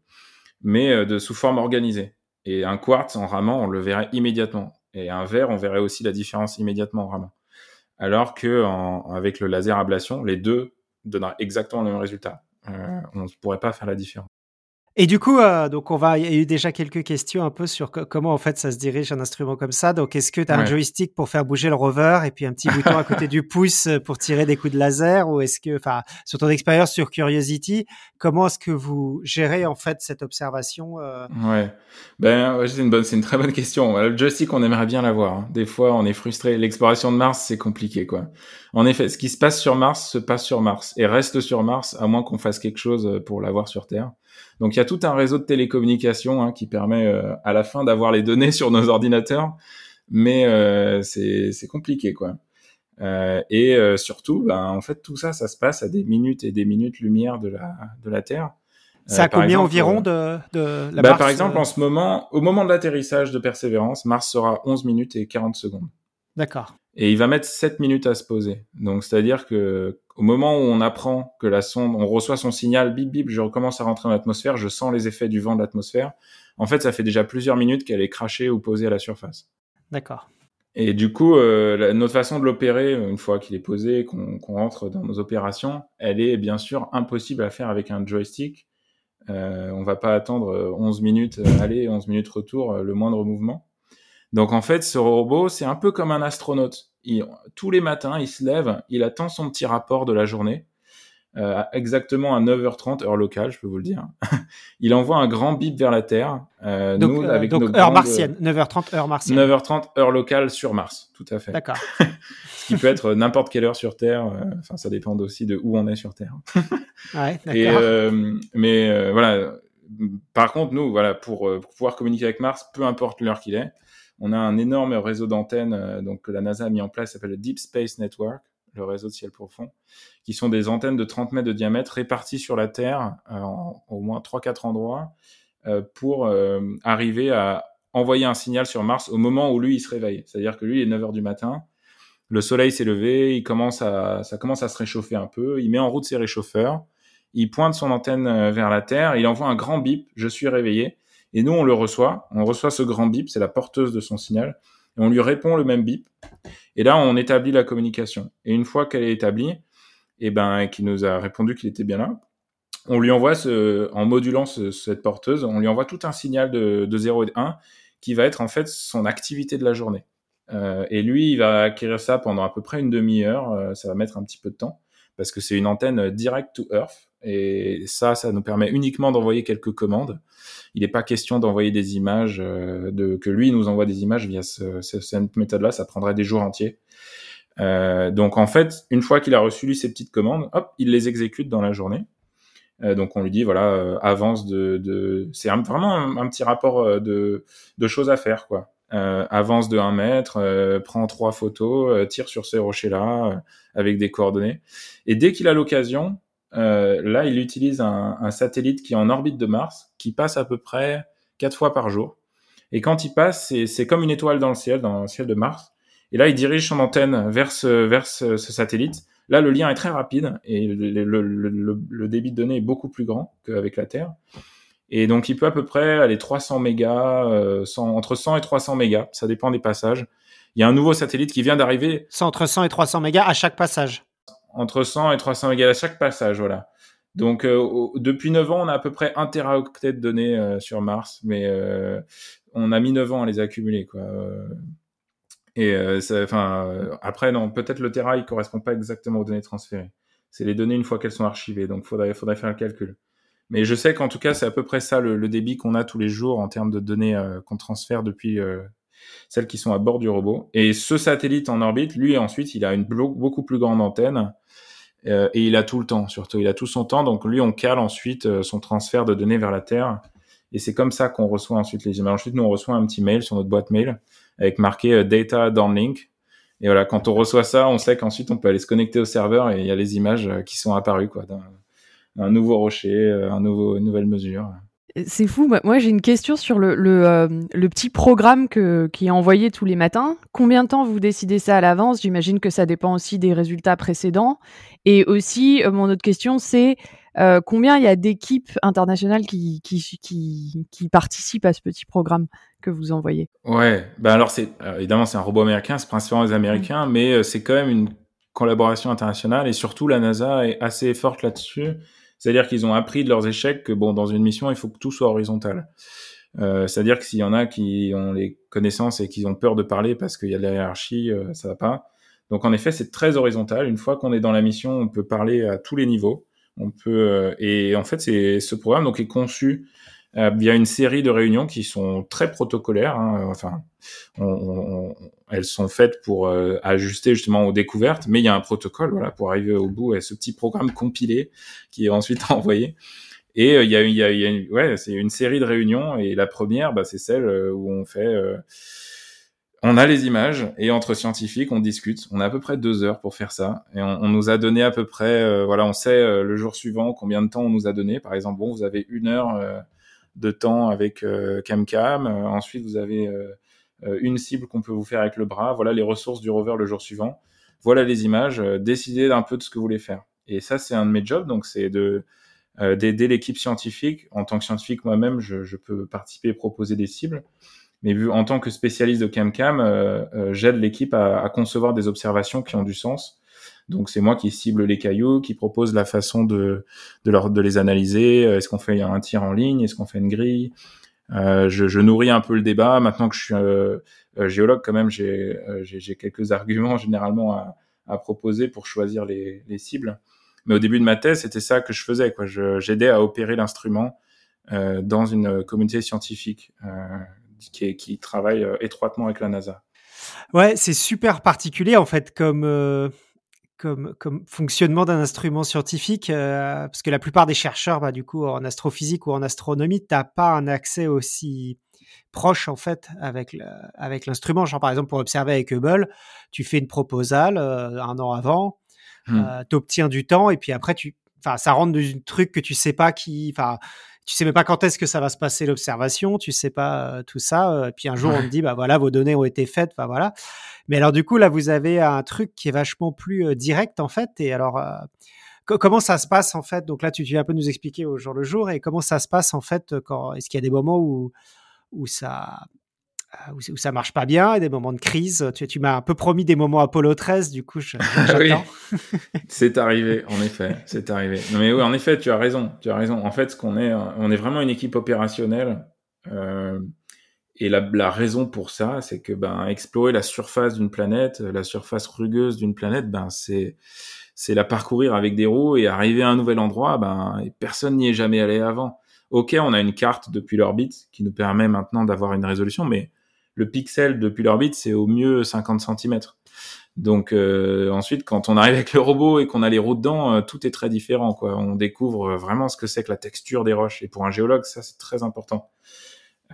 mais euh, de sous forme organisée. Et un quartz en ramant, on le verrait immédiatement. Et un verre, on verrait aussi la différence immédiatement en ramant. Alors que en, avec le laser ablation, les deux donneraient exactement le même résultat. Euh, on ne pourrait pas faire la différence. Et du coup, euh, donc on va, il y a eu déjà quelques questions un peu sur comment en fait ça se dirige un instrument comme ça. Donc est-ce que tu as ouais. un joystick pour faire bouger le rover et puis un petit bouton à côté du pouce pour tirer des coups de laser ou est-ce que, enfin, sur ton expérience sur Curiosity, comment est-ce que vous gérez en fait cette observation euh... Ouais, ben ouais, c'est une bonne, c'est une très bonne question. Le joystick, on aimerait bien l'avoir. Hein. Des fois, on est frustré. L'exploration de Mars, c'est compliqué, quoi. En effet, ce qui se passe sur Mars se passe sur Mars et reste sur Mars à moins qu'on fasse quelque chose pour l'avoir sur Terre. Donc il y a tout un réseau de télécommunications hein, qui permet euh, à la fin d'avoir les données sur nos ordinateurs, mais euh, c'est compliqué quoi. Euh, et euh, surtout, ben, en fait, tout ça, ça se passe à des minutes et des minutes lumière de la de la Terre. C'est à combien exemple, environ de, de la bah, Mars Par exemple, en ce moment, au moment de l'atterrissage de Persévérance, Mars sera 11 minutes et 40 secondes. D'accord. Et il va mettre 7 minutes à se poser. Donc, c'est-à-dire que au moment où on apprend que la sonde, on reçoit son signal, bip bip, je recommence à rentrer dans l'atmosphère, je sens les effets du vent de l'atmosphère. En fait, ça fait déjà plusieurs minutes qu'elle est crachée ou posée à la surface. D'accord. Et du coup, euh, notre façon de l'opérer, une fois qu'il est posé, qu'on qu rentre dans nos opérations, elle est bien sûr impossible à faire avec un joystick. Euh, on va pas attendre 11 minutes aller, 11 minutes retour, le moindre mouvement. Donc en fait, ce robot, c'est un peu comme un astronaute. Il, tous les matins, il se lève, il attend son petit rapport de la journée, euh, exactement à 9h30 heure locale, je peux vous le dire. il envoie un grand bip vers la Terre. Euh, donc, nous, avec donc heure martienne, 9h30 heure martienne. 9h30 heure locale sur Mars, tout à fait. D'accord. Ce qui peut être n'importe quelle heure sur Terre. Euh, enfin, ça dépend aussi de où on est sur Terre. ouais, euh, mais voilà. Par contre, nous, voilà, pour, pour pouvoir communiquer avec Mars, peu importe l'heure qu'il est, on a un énorme réseau d'antennes euh, que la NASA a mis en place, s'appelle le Deep Space Network, le réseau de ciel profond, qui sont des antennes de 30 mètres de diamètre réparties sur la Terre euh, en au moins 3-4 endroits euh, pour arriver à envoyer un signal sur Mars au moment où lui il se réveille. C'est-à-dire que lui il est 9 heures du matin, le soleil s'est levé, il commence à, ça commence à se réchauffer un peu, il met en route ses réchauffeurs, il pointe son antenne vers la Terre, il envoie un grand bip, je suis réveillé, et nous, on le reçoit. On reçoit ce grand bip, c'est la porteuse de son signal. Et on lui répond le même bip. Et là, on établit la communication. Et une fois qu'elle est établie, et ben, qui nous a répondu qu'il était bien là, on lui envoie, ce, en modulant ce, cette porteuse, on lui envoie tout un signal de, de 0 et de 1 qui va être en fait son activité de la journée. Euh, et lui, il va acquérir ça pendant à peu près une demi-heure. Euh, ça va mettre un petit peu de temps parce que c'est une antenne direct to Earth. Et ça, ça nous permet uniquement d'envoyer quelques commandes. Il n'est pas question d'envoyer des images, euh, de, que lui nous envoie des images via ce, ce, cette méthode-là. Ça prendrait des jours entiers. Euh, donc en fait, une fois qu'il a reçu lui ces petites commandes, hop, il les exécute dans la journée. Euh, donc on lui dit voilà, euh, avance de, de... c'est vraiment un, petit rapport euh, de, de choses à faire quoi. Euh, avance de 1 mètre, euh, prend trois photos, euh, tire sur ces rochers-là avec des coordonnées. Et dès qu'il a l'occasion, là, il utilise un, un, satellite qui est en orbite de Mars, qui passe à peu près quatre fois par jour. Et quand il passe, c'est comme une étoile dans le ciel, dans le ciel de Mars. Et là, il dirige son antenne vers ce, vers ce, ce satellite Là, le lien est très rapide et le, débit de données est beaucoup plus grand qu'avec la Terre. Et donc, il peut à peu près aller 300 mégas, euh, entre 100 et 300 mégas, ça dépend des passages. Il y a un nouveau satellite qui vient d'arriver. Entre 100 et 300 mégas à chaque passage. Entre 100 et 300 mégas à chaque passage, voilà. Donc, euh, depuis 9 ans, on a à peu près 1 teraoctet de données euh, sur Mars, mais on a mis 9 ans à les accumuler, quoi. Et enfin, après, non, peut-être le tera, il correspond pas exactement aux données transférées. C'est les données une fois qu'elles sont archivées, donc faudrait, faudrait faire le calcul. Mais je sais qu'en tout cas, c'est à peu près ça le, débit qu'on a tous les jours en termes de données euh, qu'on transfère depuis euh, celles qui sont à bord du robot. Et ce satellite en orbite, lui, ensuite, il a une beaucoup plus grande antenne euh, et il a tout le temps, surtout. Il a tout son temps. Donc lui, on cale ensuite son transfert de données vers la Terre. Et c'est comme ça qu'on reçoit ensuite les images. Ensuite, nous, on reçoit un petit mail sur notre boîte mail avec marqué Data Downlink. Et voilà, quand on reçoit ça, on sait qu'ensuite, on peut aller se connecter au serveur et il y a les images qui sont apparues, quoi, un nouveau rocher, euh, un nouveau, une nouvelle mesure. C'est fou. Moi, j'ai une question sur le, le, euh, le, petit programme que, qui est envoyé tous les matins. Combien de temps vous décidez ça à l'avance? J'imagine que ça dépend aussi des résultats précédents. Et aussi, euh, mon autre question, c'est combien il y a d'équipes internationales qui, qui, qui, qui, participent à ce petit programme que vous envoyez? Ouais, ben alors c'est évidemment c'est un robot américain, c'est principalement les Américains, mais c'est quand même une collaboration internationale et surtout la NASA est assez forte là-dessus. C'est-à-dire qu'ils ont appris de leurs échecs que bon, dans une mission, il faut que tout soit horizontal. Euh, c'est-à-dire que s'il y en a qui ont les connaissances et qui ont peur de parler parce qu'il y a de la hiérarchie, euh, ça va pas. Donc en effet, c'est très horizontal. Une fois qu'on est dans la mission, on peut parler à tous les niveaux. On peut euh, et en fait, c'est ce programme donc est conçu euh, via une série de réunions qui sont très protocolaires. Hein. Enfin, on, on, elles sont faites pour euh, ajuster justement aux découvertes, mais il y a un protocole voilà pour arriver au bout et ce petit programme compilé qui est ensuite envoyé. Et euh, il y a, y a, y a une, ouais, c'est une série de réunions et la première, bah, c'est celle où on fait on a les images et entre scientifiques, on discute. On a à peu près deux heures pour faire ça et on, nous a donné à peu près, voilà, on sait le jour suivant combien de temps on nous a donné. Par exemple, bon, vous avez une heure de temps avec euh, CamCam. Euh, ensuite, vous avez euh, une cible qu'on peut vous faire avec le bras. Voilà les ressources du rover le jour suivant. Voilà les images. décidez d'un peu de ce que vous voulez faire. Et ça, c'est un de mes jobs. Donc, c'est de d'aider l'équipe scientifique. En tant que scientifique moi-même, je, peux participer et proposer des cibles. Mais vu en tant que spécialiste de CamCam, j'aide l'équipe à, concevoir des observations qui ont du sens donc c'est moi qui cible les cailloux, qui propose la façon de de, leur, de les analyser. Euh, est-ce qu'on fait un tir en ligne? Est-ce qu'on fait une grille? Euh, je, je, nourris un peu le débat. Maintenant que je suis euh, euh géologue, quand même, j'ai j'ai quelques arguments généralement à, à proposer pour choisir les, les, cibles. Mais au début de ma thèse, c'était ça que je faisais. J'aidais à opérer l'instrument euh, dans une communauté scientifique qui, qui travaille étroitement avec la NASA. Ouais, c'est super particulier en fait comme comme, comme fonctionnement d'un instrument scientifique, euh, parce que la plupart des chercheurs, bah, du coup, en astrophysique ou en astronomie, t'as pas un accès aussi proche en fait avec avec l'instrument. Genre par exemple pour observer avec Hubble, tu fais une proposale euh, un an avant, mmh. euh, t'obtiens du temps et puis après tu, enfin ça rentre dans un truc que tu sais pas qui, enfin tu sais même pas quand est-ce que ça va se passer l'observation, tu sais pas euh, tout ça. Euh, puis un jour on te dit bah voilà vos données ont été faites, bah voilà. Mais alors du coup là vous avez un truc qui est vachement plus euh, direct en fait. Et alors comment ça se passe en fait? Donc là tu viens un peu nous expliquer au jour le jour et comment ça se passe en fait quand est-ce qu'il y a des moments où où ça où, ça marche pas bien, des moments de crise. Tu, tu m'as un peu promis des moments Apollo 13, du coup, j'attends. c'est arrivé, en effet, c'est arrivé. Non, mais oui, en effet, tu as raison, tu as raison. En fait, ce qu'on est, on est vraiment une équipe opérationnelle. Euh, et la, la, raison pour ça, c'est que ben explorer la surface d'une planète, la surface rugueuse d'une planète, ben c'est c'est la parcourir avec des roues et arriver à un nouvel endroit, ben personne n'y est jamais allé avant. Ok, on a une carte depuis l'orbite qui nous permet maintenant d'avoir une résolution, mais le pixel depuis l'orbite, c'est au mieux 50 cm. Donc euh, ensuite, quand on arrive avec le robot et qu'on a les roues dedans, euh, tout est très différent. Quoi. On découvre vraiment ce que c'est que la texture des roches. Et pour un géologue, ça c'est très important.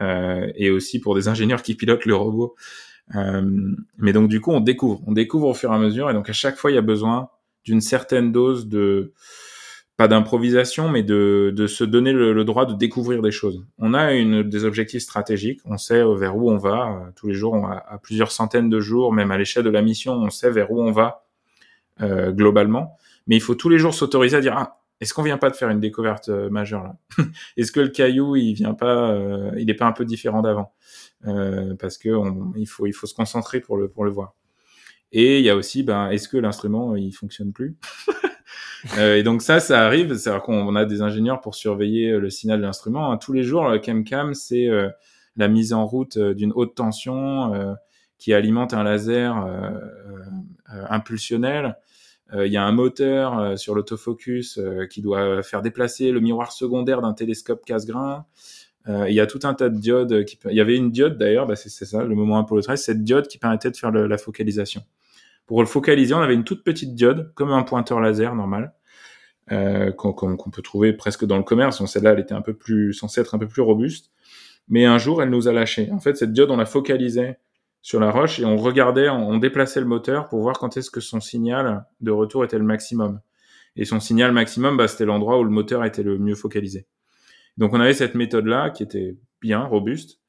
Euh, et aussi pour des ingénieurs qui pilotent le robot. mais donc du coup, on découvre, on découvre au fur et à mesure. Et donc à chaque fois, il y a besoin d'une certaine dose de pas d'improvisation, mais de, de, se donner le, droit de découvrir des choses. On a une, des objectifs stratégiques, on sait vers où on va. Euh, tous les jours, on à plusieurs centaines de jours, même à l'échelle de la mission, on sait vers où on va globalement, mais il faut tous les jours s'autoriser à dire ah est-ce qu'on vient pas de faire une découverte majeure là? Est-ce que le caillou il vient pas, il est pas un peu différent d'avant? Parce que il faut il faut se concentrer pour le pour le voir. Et il y a aussi, ben, est-ce que l'instrument il fonctionne plus? euh, Et donc ça, ça arrive. C'est-à-dire qu'on a des ingénieurs pour surveiller euh, le signal de l'instrument. Hein. Tous les jours, le CamCam, c'est euh, la mise en route euh, d'une haute tension euh, qui alimente un laser impulsionnel. Il y a un moteur sur l'autofocus qui doit faire déplacer le miroir secondaire d'un télescope casse-grain. il y a tout un tas de diodes. Qui... Il y avait une diode d'ailleurs, bah c'est ça, le moment Apollo 13, cette diode qui permettait de faire le, la focalisation. Pour le focaliser, on avait une toute petite diode, comme un pointeur laser normal, euh, qu'on peut trouver presque dans le commerce. Celle-là, elle était un peu plus censée être un peu plus robuste. Mais un jour, elle nous a lâché. En fait, cette diode, on la focalisait sur la roche et on regardait, on, déplaçait le moteur pour voir quand est-ce que son signal de retour était le maximum. Et son signal maximum, bah, c'était l'endroit où le moteur était le mieux focalisé. Donc on avait cette méthode-là qui était bien, robuste.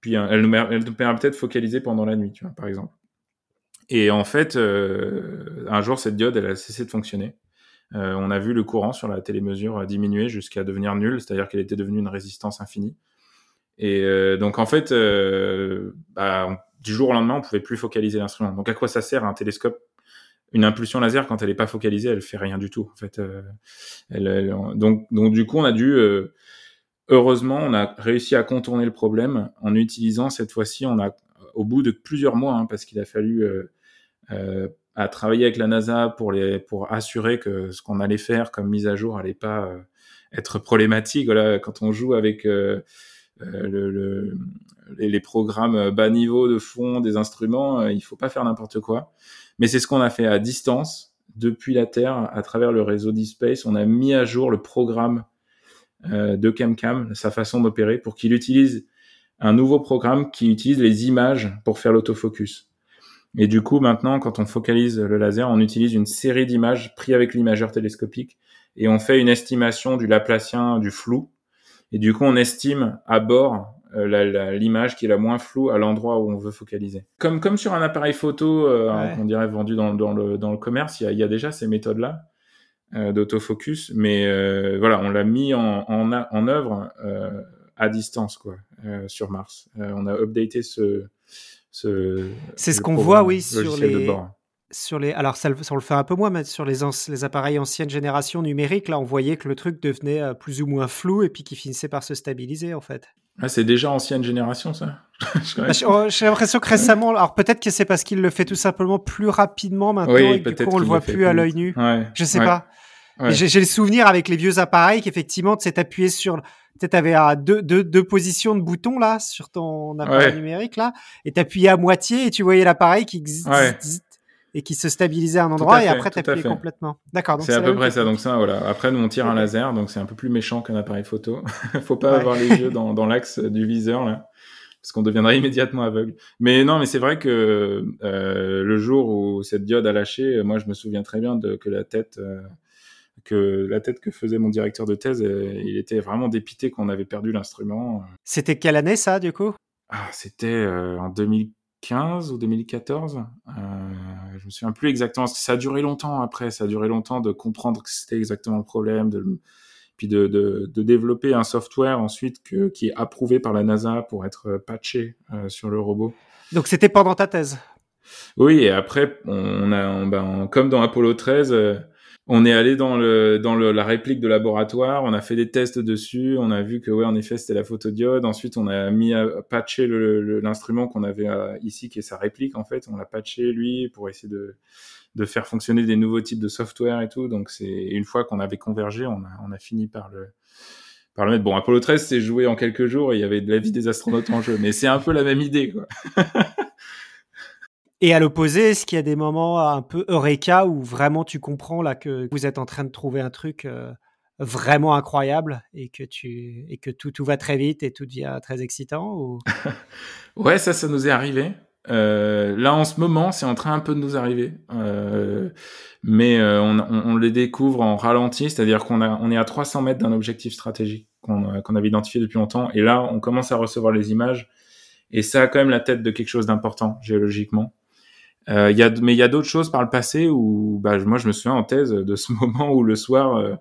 Puis elle nous, elle nous permettait de focaliser pendant la nuit, tu vois, par exemple. Et en fait, euh, un jour, cette diode, elle a cessé de fonctionner. Euh, on a vu le courant sur la télémesure diminuer jusqu'à devenir nul, c'est-à-dire qu'elle était devenue une résistance infinie. Et euh, donc, en fait, bah, du jour au lendemain, on pouvait plus focaliser l'instrument. Donc, à quoi ça sert un télescope? Une impulsion laser, quand elle n'est pas focalisée, elle fait rien du tout. En fait, elle, donc, donc, du coup, on a dû heureusement, on a réussi à contourner le problème en utilisant cette fois-ci, on a au bout de plusieurs mois, hein, parce qu'il a fallu euh, euh, à travailler avec la NASA pour assurer que ce qu'on allait faire comme mise à jour allait pas euh, être problématique. Quand on joue avec le, le, les, programmes bas niveau de fond des instruments, il faut pas faire n'importe quoi. Mais c'est ce qu'on a fait à distance depuis la Terre à travers le réseau D-Space. On a mis à jour le programme de CamCam, sa façon d'opérer pour qu'il utilise un nouveau programme qui utilise les images pour faire l'autofocus. Et du coup, maintenant, quand on focalise le laser, on utilise une série d'images prises avec l'imageur télescopique et on fait une estimation du Laplacien du flou. Et du coup, on estime à bord euh, l'image qui est la moins floue à l'endroit où on veut focaliser. Comme, comme sur un appareil photo, euh, on dirait vendu dans, dans, le, dans le commerce, il y a, y a déjà ces méthodes-là euh, d'autofocus, mais euh, voilà, on l'a mis en, en, en œuvre euh, à distance quoi euh, sur Mars. Euh, on a updaté ce, ce c'est ce qu'on voit oui sur les sur les alors ça, ça, on le fait un peu moins mais sur les, les appareils ancienne génération numérique là on voyait que le truc devenait euh, plus ou moins flou et puis qui finissait par se stabiliser en fait. Ah, c'est déjà ancienne génération ça? Bah, oh, j'ai l'impression que récemment alors peut-être que c'est parce qu'il le fait tout simplement plus rapidement maintenant et du coup on le voit plus à l'œil nu. Ouais. Je sais pas. J'ai le souvenir avec les vieux appareils qu'effectivement, tu sais, appuyé sur, tu avais deux, deux, deux, positions de boutons là sur ton appareil numérique là, et t'appuyais à moitié et tu voyais l'appareil qui et qui se stabilisait à un endroit et après t'appuyais complètement. D'accord. C'est à peu près ça. Donc ça, voilà. Après, nous on tire un laser, donc c'est un peu plus méchant qu'un appareil photo. Faut pas avoir les yeux dans, dans l'axe du viseur là parce qu'on deviendrait immédiatement aveugle. Mais non, mais c'est vrai que euh, le jour où cette diode a lâché, moi je me souviens très bien de que la tête euh, que la tête que faisait mon directeur de thèse, euh, il était vraiment dépité qu'on avait perdu l'instrument. C'était quelle année ça, du coup? Ah, C'était euh, en 2015 ou 2014. Euh, je me souviens plus exactement. Ça a duré longtemps après. Ça a duré longtemps de comprendre que c'était exactement le problème, de, puis de, de, de, développer un software ensuite que, qui est approuvé par la NASA pour être patché euh, sur le robot. Donc c'était pendant ta thèse? Oui, et après, on a, ben, comme dans Apollo 13 on est allé dans le dans le, la réplique de laboratoire, on a fait des tests dessus, on a vu que ouais en effet c'était la photodiode. Ensuite on a mis à patcher l'instrument qu'on avait euh, ici qui est sa réplique en fait, on l'a patché lui pour essayer de de faire fonctionner des nouveaux types de software et tout. Donc c'est une fois qu'on avait convergé, on a on a fini par le par le mettre. Bon Apollo 13 c'est joué en quelques jours et il y avait de la vie des astronautes en jeu, mais c'est un peu la même idée quoi. Et à l'opposé, est-ce qu'il y a des moments un peu eureka où vraiment tu comprends là que vous êtes en train de trouver un truc euh, vraiment incroyable et que tout va très vite et tout devient très excitant ou... Ouais, ça, ça nous est arrivé. Euh, là, en ce moment, c'est en train un peu de nous arriver, euh, mais on, on, les découvre en ralenti, c'est-à-dire qu'on est à 300 mètres d'un objectif stratégique qu'on qu'on avait identifié depuis longtemps, et là, on commence à recevoir les images, et ça a quand même la tête de quelque chose d'important géologiquement. Euh, y a, mais il y a d'autres choses par le passé où, bah, moi, je me souviens en thèse de ce moment où le soir, euh,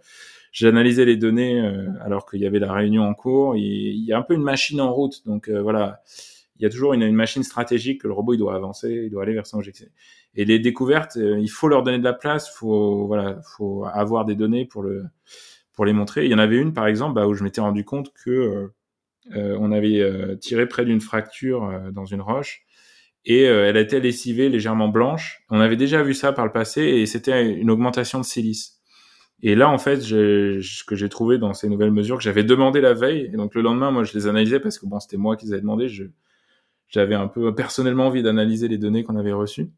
j'analysais les données euh, alors qu'il y avait la réunion en cours. Il, y a un peu une machine en route, donc euh, voilà, il y a toujours une, une, machine stratégique que le robot il doit avancer, il doit aller vers son objectif. Et les découvertes, il faut leur donner de la place, faut voilà, faut avoir des données pour le pour les montrer. Il y en avait une par exemple bah, où je m'étais rendu compte que on avait tiré près d'une fracture dans une roche et euh, elle était lessivée légèrement blanche. On avait déjà vu ça par le passé et c'était une augmentation de silice. Et là, en fait, ce que j'ai trouvé dans ces nouvelles mesures que j'avais demandé la veille, et donc le lendemain, moi, je les analysais parce que bon, c'était moi qui les avais demandé. j'avais un peu personnellement envie d'analyser les données qu'on avait reçues,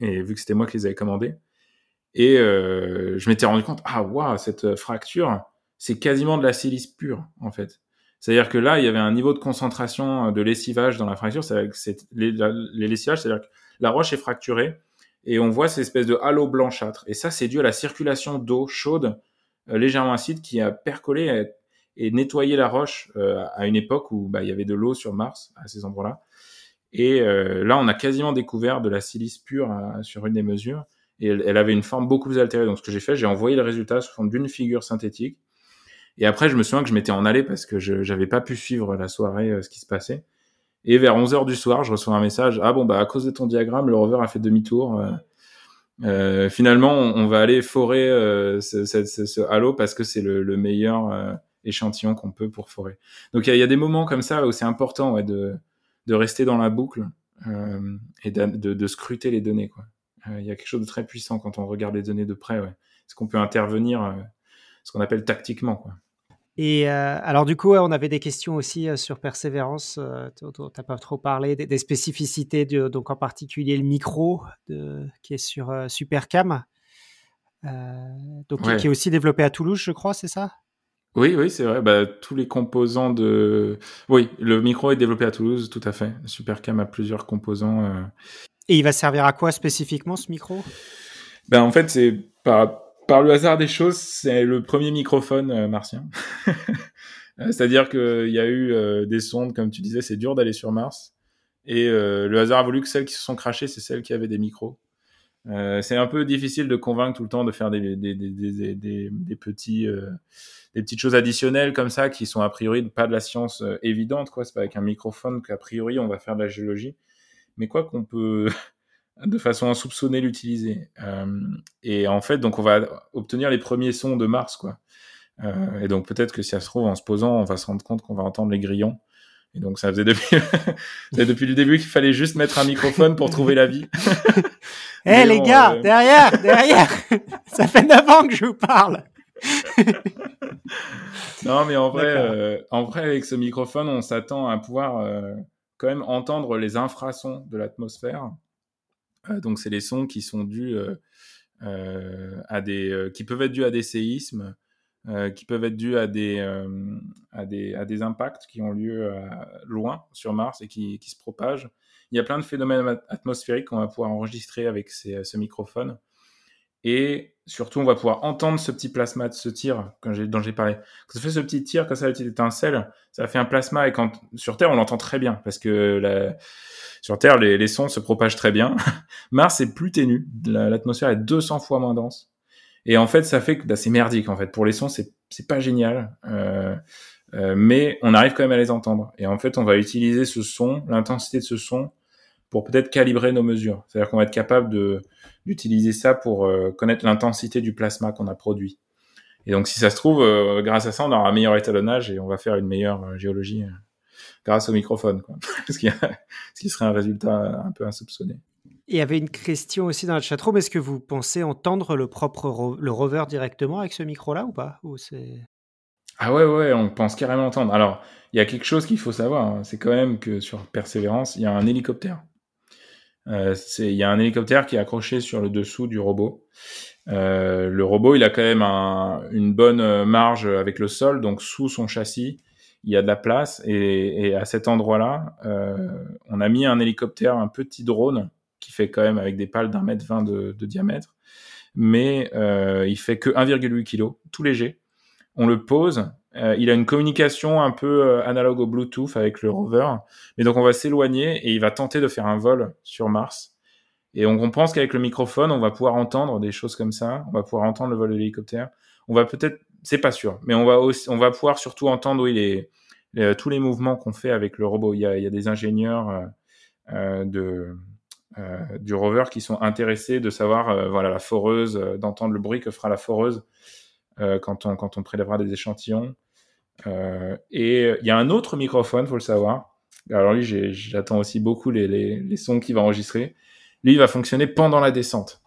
et vu que c'était moi qui les avais commandées, et euh, je m'étais rendu compte, ah waouh, cette fracture, c'est quasiment de la silice pure, en fait. C'est-à-dire que là, il y avait un niveau de concentration euh, de lessivage dans la fracture. C'est les, les lessivages, c'est-à-dire que la roche est fracturée et on voit cette espèce de halo blanchâtre. Et ça, c'est dû à la circulation d'eau chaude euh, légèrement acide qui a percolé et, nettoyé la roche euh, à une époque où bah, il y avait de l'eau sur Mars à ces endroits-là. Et là, on a quasiment découvert de la silice pure sur une des mesures. Et elle, elle, avait une forme beaucoup plus altérée. Donc, ce que j'ai fait, j'ai envoyé le résultat sous forme d'une figure synthétique et après, je me souviens que je m'étais en allé parce que je n'avais pas pu suivre la soirée, euh, ce qui se passait. Et vers 11 heures du soir, je reçois un message. Ah bon, bah, à cause de ton diagramme, le rover a fait demi-tour. Euh, euh finalement, on, va aller forer ce, halo parce que c'est le, le, meilleur échantillon qu'on peut pour forer. Donc, il y, a des moments comme ça où c'est important de, rester dans la boucle et de, scruter les données. Il y a quelque chose de très puissant quand on regarde les données de près. Ouais. Est-ce qu'on peut intervenir ce qu'on appelle tactiquement. Quoi. Et euh, alors du coup, on avait des questions aussi euh, sur persévérance. Euh, tu n'as pas trop parlé des, spécificités, de, donc en particulier le micro de, qui est sur Supercam, donc qui est aussi développé à Toulouse, je crois, c'est ça? Oui, oui, c'est vrai. Bah, tous les composants de, oui, le micro est développé à Toulouse, tout à fait. Supercam a plusieurs composants. Et il va servir à quoi spécifiquement ce micro? Ben, en fait, c'est par par le hasard des choses, c'est le premier microphone euh, martien. Euh, c'est-à-dire qu'il y a eu euh, des sondes, comme tu disais, c'est dur d'aller sur Mars. Et le hasard a voulu que celles qui se sont crachées, c'est celles qui avaient des micros. c'est un peu difficile de convaincre tout le temps de faire des, petits, des petites choses additionnelles comme ça qui sont a priori pas de la science évidente. quoi. C'est pas avec un microphone qu'a priori on va faire de la géologie. Mais quoi qu'on peut de façon insoupçonnée l'utiliser. Euh, et en fait, donc on va obtenir les premiers sons de Mars, quoi. Euh, et donc peut-être que si ça se trouve, en se posant, on va se rendre compte qu'on va entendre les grillons. Et donc ça faisait depuis, depuis le début qu'il fallait juste mettre un microphone pour trouver la vie. Eh les gars, euh, derrière, derrière, ça fait 9 ans que je vous parle. non, mais en vrai, en vrai, avec ce microphone, on s'attend à pouvoir quand même entendre les infrasons de l'atmosphère. Euh, donc c'est les sons qui sont dus euh, euh, à des, qui peuvent être dus à des séismes, qui peuvent être dus à des, à des, à des impacts qui ont lieu loin sur Mars et qui, qui, se propagent. Il y a plein de phénomènes atmosphériques qu'on va pouvoir enregistrer avec ces, ce microphone. Et surtout, on va pouvoir entendre ce petit plasma de ce tir dont j'ai parlé. Quand ça fait ce petit tir, quand ça a une petite étincelle, ça fait un plasma. Et quand sur Terre, on l'entend très bien parce que la, sur Terre, les, sons se propagent très bien. Mars est plus ténu, l'atmosphère est 200 fois moins dense. Et en fait, ça fait que bah, c'est merdique. En fait, pour les sons, c'est pas génial, euh, euh, mais on arrive quand même à les entendre. Et en fait, on va utiliser ce son, l'intensité de ce son, pour peut-être calibrer nos mesures. C'est-à-dire qu'on va être capable de d'utiliser ça pour euh, connaître l'intensité du plasma qu'on a produit. Et donc, si ça se trouve, grâce à ça, on aura un meilleur étalonnage et on va faire une meilleure géologie grâce au microphone, quoi. ce, qui, ce qui serait un résultat un peu insoupçonné. Il y avait une question aussi dans le chatroom. Est-ce que vous pensez entendre le propre le rover directement avec ce micro-là ou pas? Ou Ah ouais, ouais, on pense carrément entendre. Alors, il y a quelque chose qu'il faut savoir. Hein. C'est quand même que sur Persévérance, il y a un hélicoptère. Euh, il y a un hélicoptère qui est accroché sur le dessous du robot. Euh, le robot, il a quand même un, une bonne marge avec le sol, donc sous son châssis, il y a de la place et, et à cet endroit-là, euh, on a mis un hélicoptère, un petit drone qui fait quand même avec des pales d'un mètre vingt de, de, diamètre, mais euh, il fait que 1,8 kg, tout léger. On le pose, euh, il a une communication un peu euh, analogue au Bluetooth avec le rover, mais donc on va s'éloigner et il va tenter de faire un vol sur Mars. Et on, pense qu'avec le microphone, on va pouvoir entendre des choses comme ça. On va pouvoir entendre le vol de l'hélicoptère. On va peut-être, c'est pas sûr, mais on va aussi, on va pouvoir surtout entendre oui, les, tous les mouvements qu'on fait avec le robot. Il y a, il y a des ingénieurs euh, euh de, du rover qui sont intéressés de savoir, voilà, la foreuse, d'entendre le bruit que fera la foreuse quand on quand on prélèvera des échantillons. et il y a un autre microphone, faut le savoir. Alors lui, j'attends aussi beaucoup les, les, sons qu'il va enregistrer lui, il va fonctionner pendant la descente.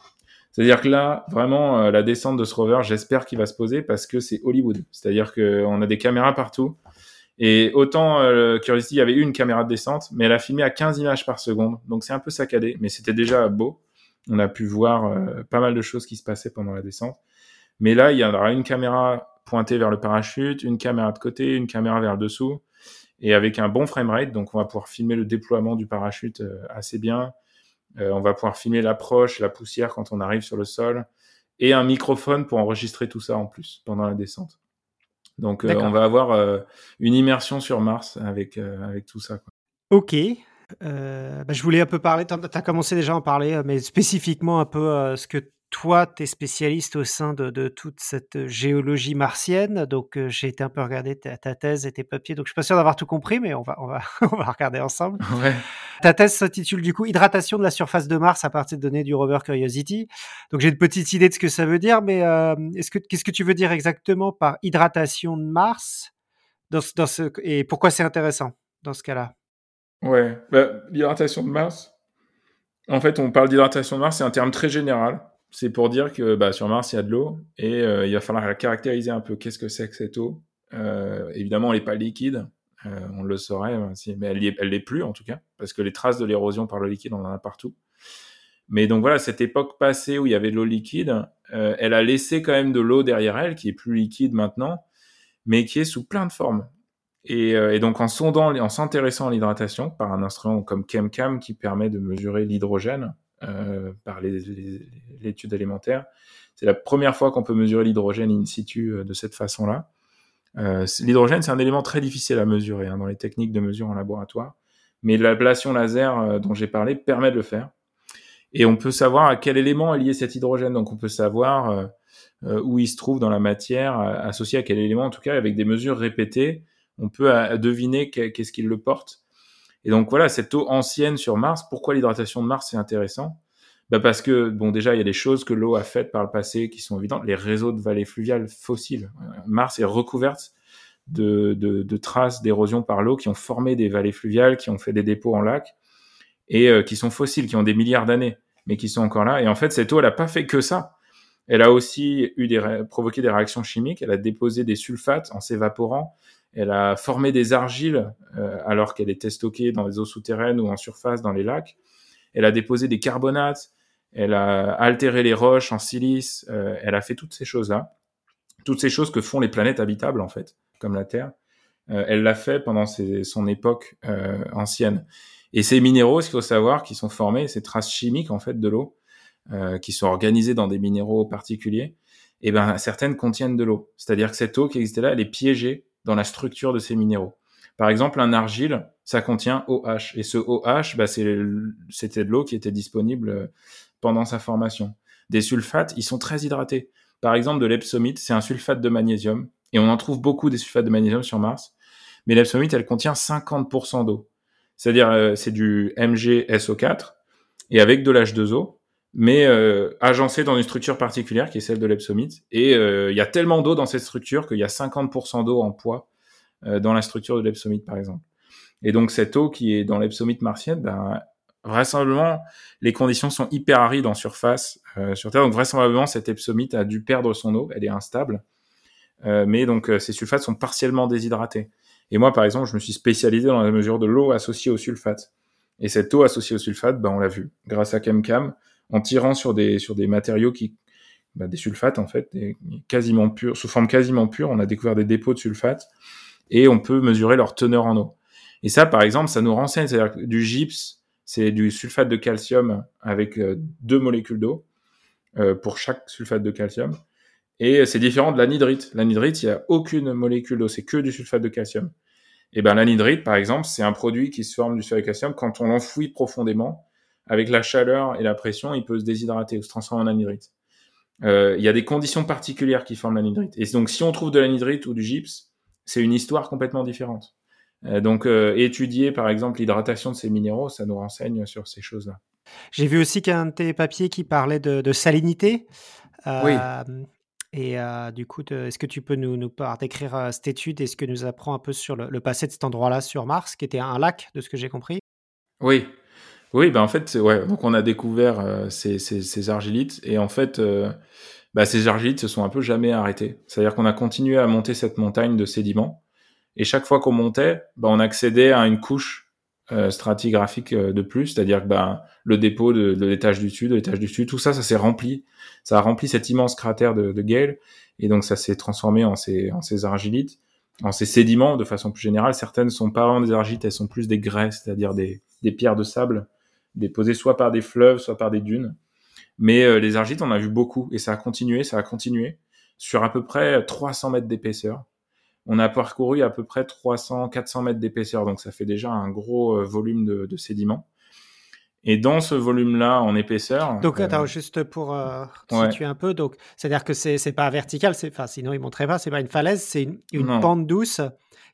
C'est-à-dire que là, vraiment, euh, la descente de ce rover, j'espère qu'il va se poser parce que c'est Hollywood. C'est-à-dire qu'on a des caméras partout. Et autant euh, Curiosity, il y avait une caméra de descente, mais elle a filmé à 15 images par seconde. Donc c'est un peu saccadé, mais c'était déjà beau. On a pu voir euh, pas mal de choses qui se passaient pendant la descente. Mais là, il y aura une caméra pointée vers le parachute, une caméra de côté, une caméra vers le dessous, et avec un bon framerate. Donc on va pouvoir filmer le déploiement du parachute assez bien euh, on va pouvoir filmer l'approche, la poussière quand on arrive sur le sol, et un microphone pour enregistrer tout ça en plus pendant la descente. Donc euh, on va avoir euh, une immersion sur Mars avec, avec tout ça. Quoi. Ok. Bah, je voulais un peu parler, tu as commencé déjà à en parler, mais spécifiquement un peu ce que toi, tu es spécialiste au sein de, toute cette géologie martienne, donc euh, j'ai été un peu regarder ta, thèse et tes papiers, donc je suis pas sûr d'avoir tout compris, mais on va, on va, on va regarder ensemble. Ta thèse s'intitule du coup Hydratation de la surface de Mars à partir de données du rover Curiosity. Donc j'ai une petite idée de ce que ça veut dire, mais euh, est-ce que, qu'est-ce que tu veux dire exactement par hydratation de Mars dans, dans ce, et pourquoi c'est intéressant dans ce cas-là? Ouais, bah, l'hydratation de Mars, en fait, on parle d'hydratation de Mars, c'est un terme très général c'est pour dire que bah, sur Mars, il y a de l'eau et euh, il va falloir caractériser un peu. Qu'est-ce que c'est que cette eau? Euh, Évidemment, elle n'est pas liquide, euh, on le saurait, hein, mais elle ne l'est plus en tout cas, parce que les traces de l'érosion par le liquide, on en a partout. Mais donc voilà, cette époque passée où il y avait de l'eau liquide, elle a laissé quand même de l'eau derrière elle, qui est plus liquide maintenant, mais qui est sous plein de formes. Et, et donc en sondant, en s'intéressant à l'hydratation par un instrument comme ChemCam qui permet de mesurer l'hydrogène, euh, par l'étude élémentaire. C'est la première fois qu'on peut mesurer l'hydrogène in situ euh, de cette façon-là. Euh, l'hydrogène, c'est un élément très difficile à mesurer hein, dans les techniques de mesure en laboratoire, mais l'ablation laser dont j'ai parlé permet de le faire. Et on peut savoir à quel élément est lié cet hydrogène. Donc on peut savoir où il se trouve dans la matière, associé à quel élément, en tout cas avec des mesures répétées, on peut deviner qu'est-ce qui le porte. Et donc voilà, cette eau ancienne sur Mars, pourquoi l'hydratation de Mars c'est intéressant? Bah Parce que, bon, déjà, il y a des choses que l'eau a faites par le passé qui sont évidentes. Les réseaux de vallées fluviales fossiles. Mars est recouverte de, traces d'érosion par l'eau qui ont formé des vallées fluviales, qui ont fait des dépôts en lac et euh, qui sont fossiles, qui ont des milliards d'années, mais qui sont encore là. Et en fait, cette eau, elle n'a pas fait que ça. Elle a aussi eu des provoqué des réactions chimiques. Elle a déposé des sulfates en s'évaporant. Elle a formé des argiles euh, alors qu'elle était stockée dans les eaux souterraines ou en surface dans les lacs. Elle a déposé des carbonates. Elle a altéré les roches en silice. Euh, elle a fait toutes ces choses-là. Toutes ces choses que font les planètes habitables, en fait, comme la Terre. Euh, elle l'a fait pendant son époque ancienne. Et ces minéraux, ce qu'il faut savoir, qui sont formés, ces traces chimiques, en fait, de l'eau, qui sont organisées dans des minéraux particuliers, eh ben certaines contiennent de l'eau. C'est-à-dire que cette eau qui existait là, elle est piégée dans la structure de ces minéraux. Par exemple, un argile, ça contient OH. Et ce OH, c'était de l'eau qui était disponible euh, pendant sa formation. Des sulfates, ils sont très hydratés. Par exemple, de l'epsomite, c'est un sulfate de magnésium. Et on en trouve beaucoup des sulfates de magnésium sur Mars. Mais l'epsomite, elle contient 50% d'eau. C'est-à-dire, euh, c'est du MgSO4 et avec de l'H2O, mais euh, agencé dans une structure particulière qui est celle de l'epsomite. Et euh, il y a tellement d'eau dans cette structure qu'il y a 50% d'eau en poids euh, dans la structure de l'epsomite, par exemple. Et donc cette eau qui est dans l'epsomite martienne, ben, vraisemblablement, les conditions sont hyper arides en surface sur Terre. Donc vraisemblablement, cette epsomite a dû perdre son eau, elle est instable. mais donc ces sulfates sont partiellement déshydratés. Et moi, par exemple, je me suis spécialisé dans la mesure de l'eau associée au sulfate. Et cette eau associée au sulfate, ben, on l'a vu, grâce à ChemCam, en tirant sur des, sur des matériaux qui, bah, des sulfates en fait, quasiment purs, sous forme quasiment pure. On a découvert des dépôts de sulfates et on peut mesurer leur teneur en eau. Et ça, par exemple, ça nous renseigne, c'est-à-dire que du gypse, c'est du sulfate de calcium avec euh, deux molécules d'eau euh, pour chaque sulfate de calcium. Et c'est différent de l'anhydrite. L'anhydrite, il n'y a aucune molécule d'eau, c'est que du sulfate de calcium. Et ben l'anhydrite, par exemple, c'est un produit qui se forme du sulfate de calcium quand on l'enfouit profondément avec la chaleur et la pression, il peut se déshydrater ou se transformer en anhydrite. Euh, il y a des conditions particulières qui forment l'anhydrite. Et donc, si on trouve de l'anhydrite ou du gypse, c'est une histoire complètement différente. Euh, donc, euh, étudier, par exemple, l'hydratation de ces minéraux, ça nous renseigne sur ces choses-là. J'ai vu aussi qu'un de tes papiers qui parlait de, salinité. oui. Et du coup, est-ce que tu peux nous, nous décrire cette étude et ce que nous apprend un peu sur le, passé de cet endroit-là sur Mars, qui était un lac, de ce que j'ai compris? Oui, oui, bah en fait, ouais, donc on a découvert euh, ces, argilites et en fait, euh, bah, ces argilites se sont un peu jamais arrêtés. C'est-à-dire qu'on a continué à monter cette montagne de sédiments et chaque fois qu'on montait, bah, on accédait à une couche euh, stratigraphique de plus, c'est-à-dire que bah, le dépôt de, l'étage du dessus, de l'étage du dessus, tout ça, ça s'est rempli, ça a rempli cet immense cratère de, de Gale et donc ça s'est transformé en ces, argilites, en ces sédiments de façon plus générale. Certaines sont pas vraiment des argilites, elles sont plus des graisses, c'est-à-dire des pierres de sable déposés soit par des fleuves, soit par des dunes. Mais euh, les argites, on a vu beaucoup et ça a continué, ça a continué sur à peu près 300 mètres d'épaisseur. On a parcouru à peu près 300, 400 mètres d'épaisseur, donc ça fait déjà un gros euh, volume de sédiments. Et dans ce volume-là, en épaisseur. Donc, attends, euh, juste pour situer un peu, donc, c'est-à-dire que c'est, c'est pas vertical, enfin, sinon il montrait pas, c'est pas une falaise, c'est une, une pente douce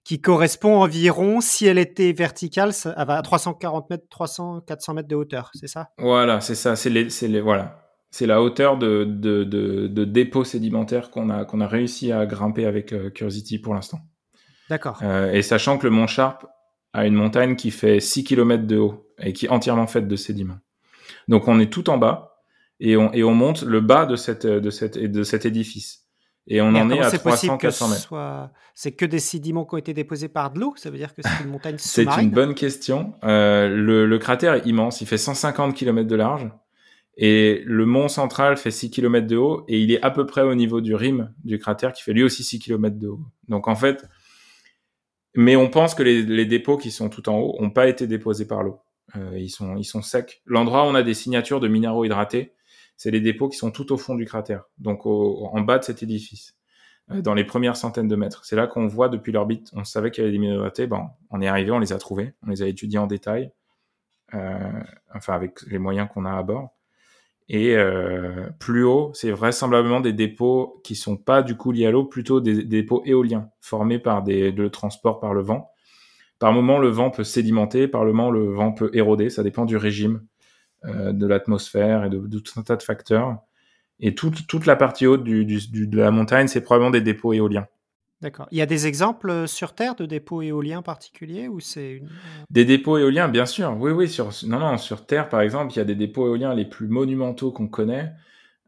qui correspond environ, si elle était verticale, à 340 mètres, 300, 400 mètres de hauteur, c'est ça? Voilà, c'est ça, c'est les, les, voilà. C'est la hauteur de, de, de, de dépôt sédimentaire qu'on a, qu'on a réussi à grimper avec euh, Curiosity pour l'instant. D'accord. Euh, et sachant que le Mont Sharp a une montagne qui fait 6 km de haut et qui est entièrement faite de sédiments. Donc on est tout en bas et on, et on monte le bas de, cette, de, cette, de cet édifice. Et on en est à 300-400 mètres. C'est que des sédiments qui ont été déposés par de l'eau? Ça veut dire que c'est une montagne sous-marine C'est une bonne question. Euh, le, le, cratère est immense. Il fait 150 km de large. Et le mont central fait 6 km de haut. Et il est à peu près au niveau du rim du cratère qui fait lui aussi 6 km de haut. Donc en fait, mais on pense que les, les dépôts qui sont tout en haut n'ont pas été déposés par l'eau. Euh, ils, sont, secs. L'endroit où on a des signatures de minéraux hydratés, c'est les dépôts qui sont tout au fond du cratère, donc en bas de cet édifice, euh, dans les premières centaines de mètres. C'est là qu'on voit depuis l'orbite, on savait qu'il y avait des minéralités, ben, on est arrivé, on les a trouvés, on les a étudiés en détail, euh, enfin avec les moyens qu'on a à bord. Et plus haut, c'est vraisemblablement des dépôts qui sont pas du coup liés à l'eau, plutôt des, dépôts éoliens formés par des, le transport par le vent. Par moment, le vent peut sédimenter, par moment, le vent peut éroder, ça dépend du régime. Euh, de l'atmosphère et de, tout un tas de facteurs. Et toute, toute la partie haute du, du, de la montagne, c'est probablement des dépôts éoliens. D'accord. Il y a des exemples euh, sur Terre de dépôts éoliens particuliers ou c'est une... Des dépôts éoliens, bien sûr. Oui, oui. Sur, non, non, sur Terre, par exemple, il y a des dépôts éoliens les plus monumentaux qu'on connaît.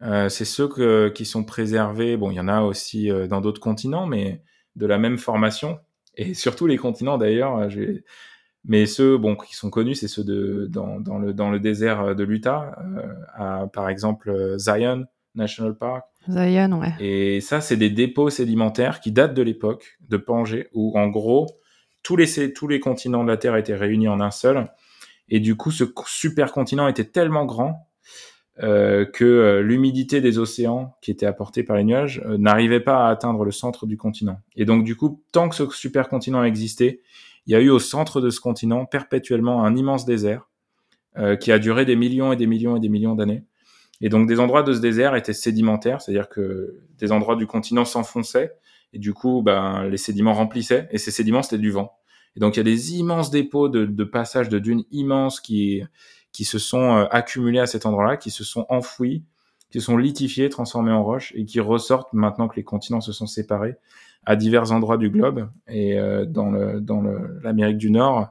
Euh, c'est ceux que, qui sont préservés. Bon, il y en a aussi euh, dans d'autres continents, mais de la même formation. Et surtout les continents, d'ailleurs. Mais ceux bon, qui sont connus, c'est ceux de, dans, dans, le, dans le désert euh, de l'Utah, euh, par exemple euh, Zion National Park. Zion, ouais. Et ça, c'est des dépôts sédimentaires qui datent de l'époque de Pangée, où en gros, tous les, tous les continents de la Terre étaient réunis en un seul. Et du coup, ce supercontinent était tellement grand euh, que euh, l'humidité des océans qui était apportée par les nuages n'arrivait pas à atteindre le centre du continent. Et donc, du coup, tant que ce supercontinent existait, il y a eu au centre de ce continent perpétuellement un immense désert euh, qui a duré des millions et des millions et des millions d'années. Et donc des endroits de ce désert étaient sédimentaires, c'est-à-dire que des endroits du continent s'enfonçaient et du coup ben, les sédiments remplissaient et ces sédiments c'était du vent. Et donc il y a des immenses dépôts de, de passages de dunes immenses qui, qui se sont euh, accumulés à cet endroit-là, qui se sont enfouis, qui sont litifiés, transformés en roches et qui ressortent maintenant que les continents se sont séparés à divers endroits du globe et euh, dans le dans l'Amérique du Nord,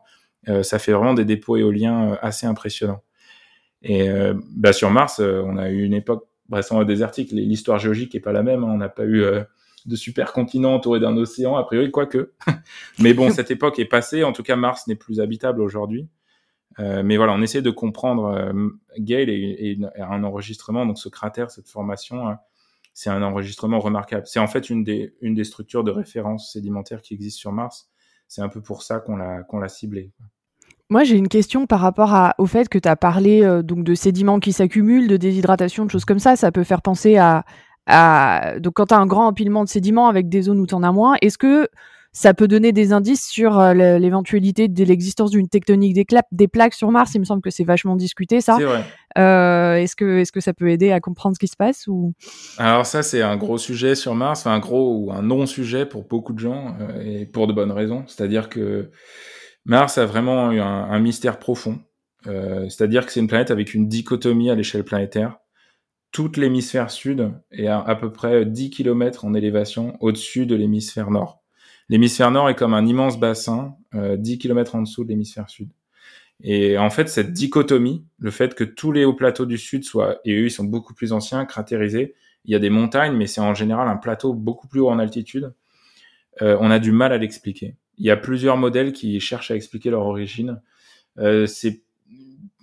euh, ça fait vraiment des dépôts éoliens euh, assez impressionnants. Et bah sur Mars, on a eu une époque vraisemblablement désertique. L'histoire géologique est pas la même. Hein. On n'a pas eu de super continent entouré d'un océan, a priori, quoique. mais bon, cette époque est passée. En tout cas, Mars n'est plus habitable aujourd'hui. Euh, mais voilà, on essaie de comprendre euh, Gale et, un enregistrement, donc ce cratère, cette formation, hein, c'est un enregistrement remarquable. C'est en fait une des, une des structures de référence sédimentaire qui existent sur Mars. C'est un peu pour ça qu'on l'a qu'on l'a ciblé. Moi, j'ai une question par rapport au fait que tu as parlé euh, donc de sédiments qui s'accumulent, de déshydratation, de choses comme ça. Ça peut faire penser à donc quand tu as un grand empilement de sédiments avec des zones où tu en as moins, est-ce que ça peut donner des indices sur l'éventualité de l'existence d'une tectonique des, des, plaques sur Mars. Il me semble que c'est vachement discuté, ça. Vrai. est-ce que, est-ce que ça peut aider à comprendre ce qui se passe ou? Alors ça, c'est un gros sujet sur Mars, enfin un gros ou un non-sujet pour beaucoup de gens et pour de bonnes raisons. C'est-à-dire que Mars a vraiment un, un mystère profond. C'est-à-dire que c'est une planète avec une dichotomie à l'échelle planétaire toute l'hémisphère sud est à, à, peu près 10 km en élévation au-dessus de l'hémisphère nord. L'hémisphère nord est comme un immense bassin, euh, 10 km en dessous de l'hémisphère sud. Et en fait, cette dichotomie, le fait que tous les hauts plateaux du sud soient, et eux, ils sont beaucoup plus anciens, cratérisés, il y a des montagnes, mais c'est en général un plateau beaucoup plus haut en altitude, euh, on a du mal à l'expliquer. Il y a plusieurs modèles qui cherchent à expliquer leur origine. Euh,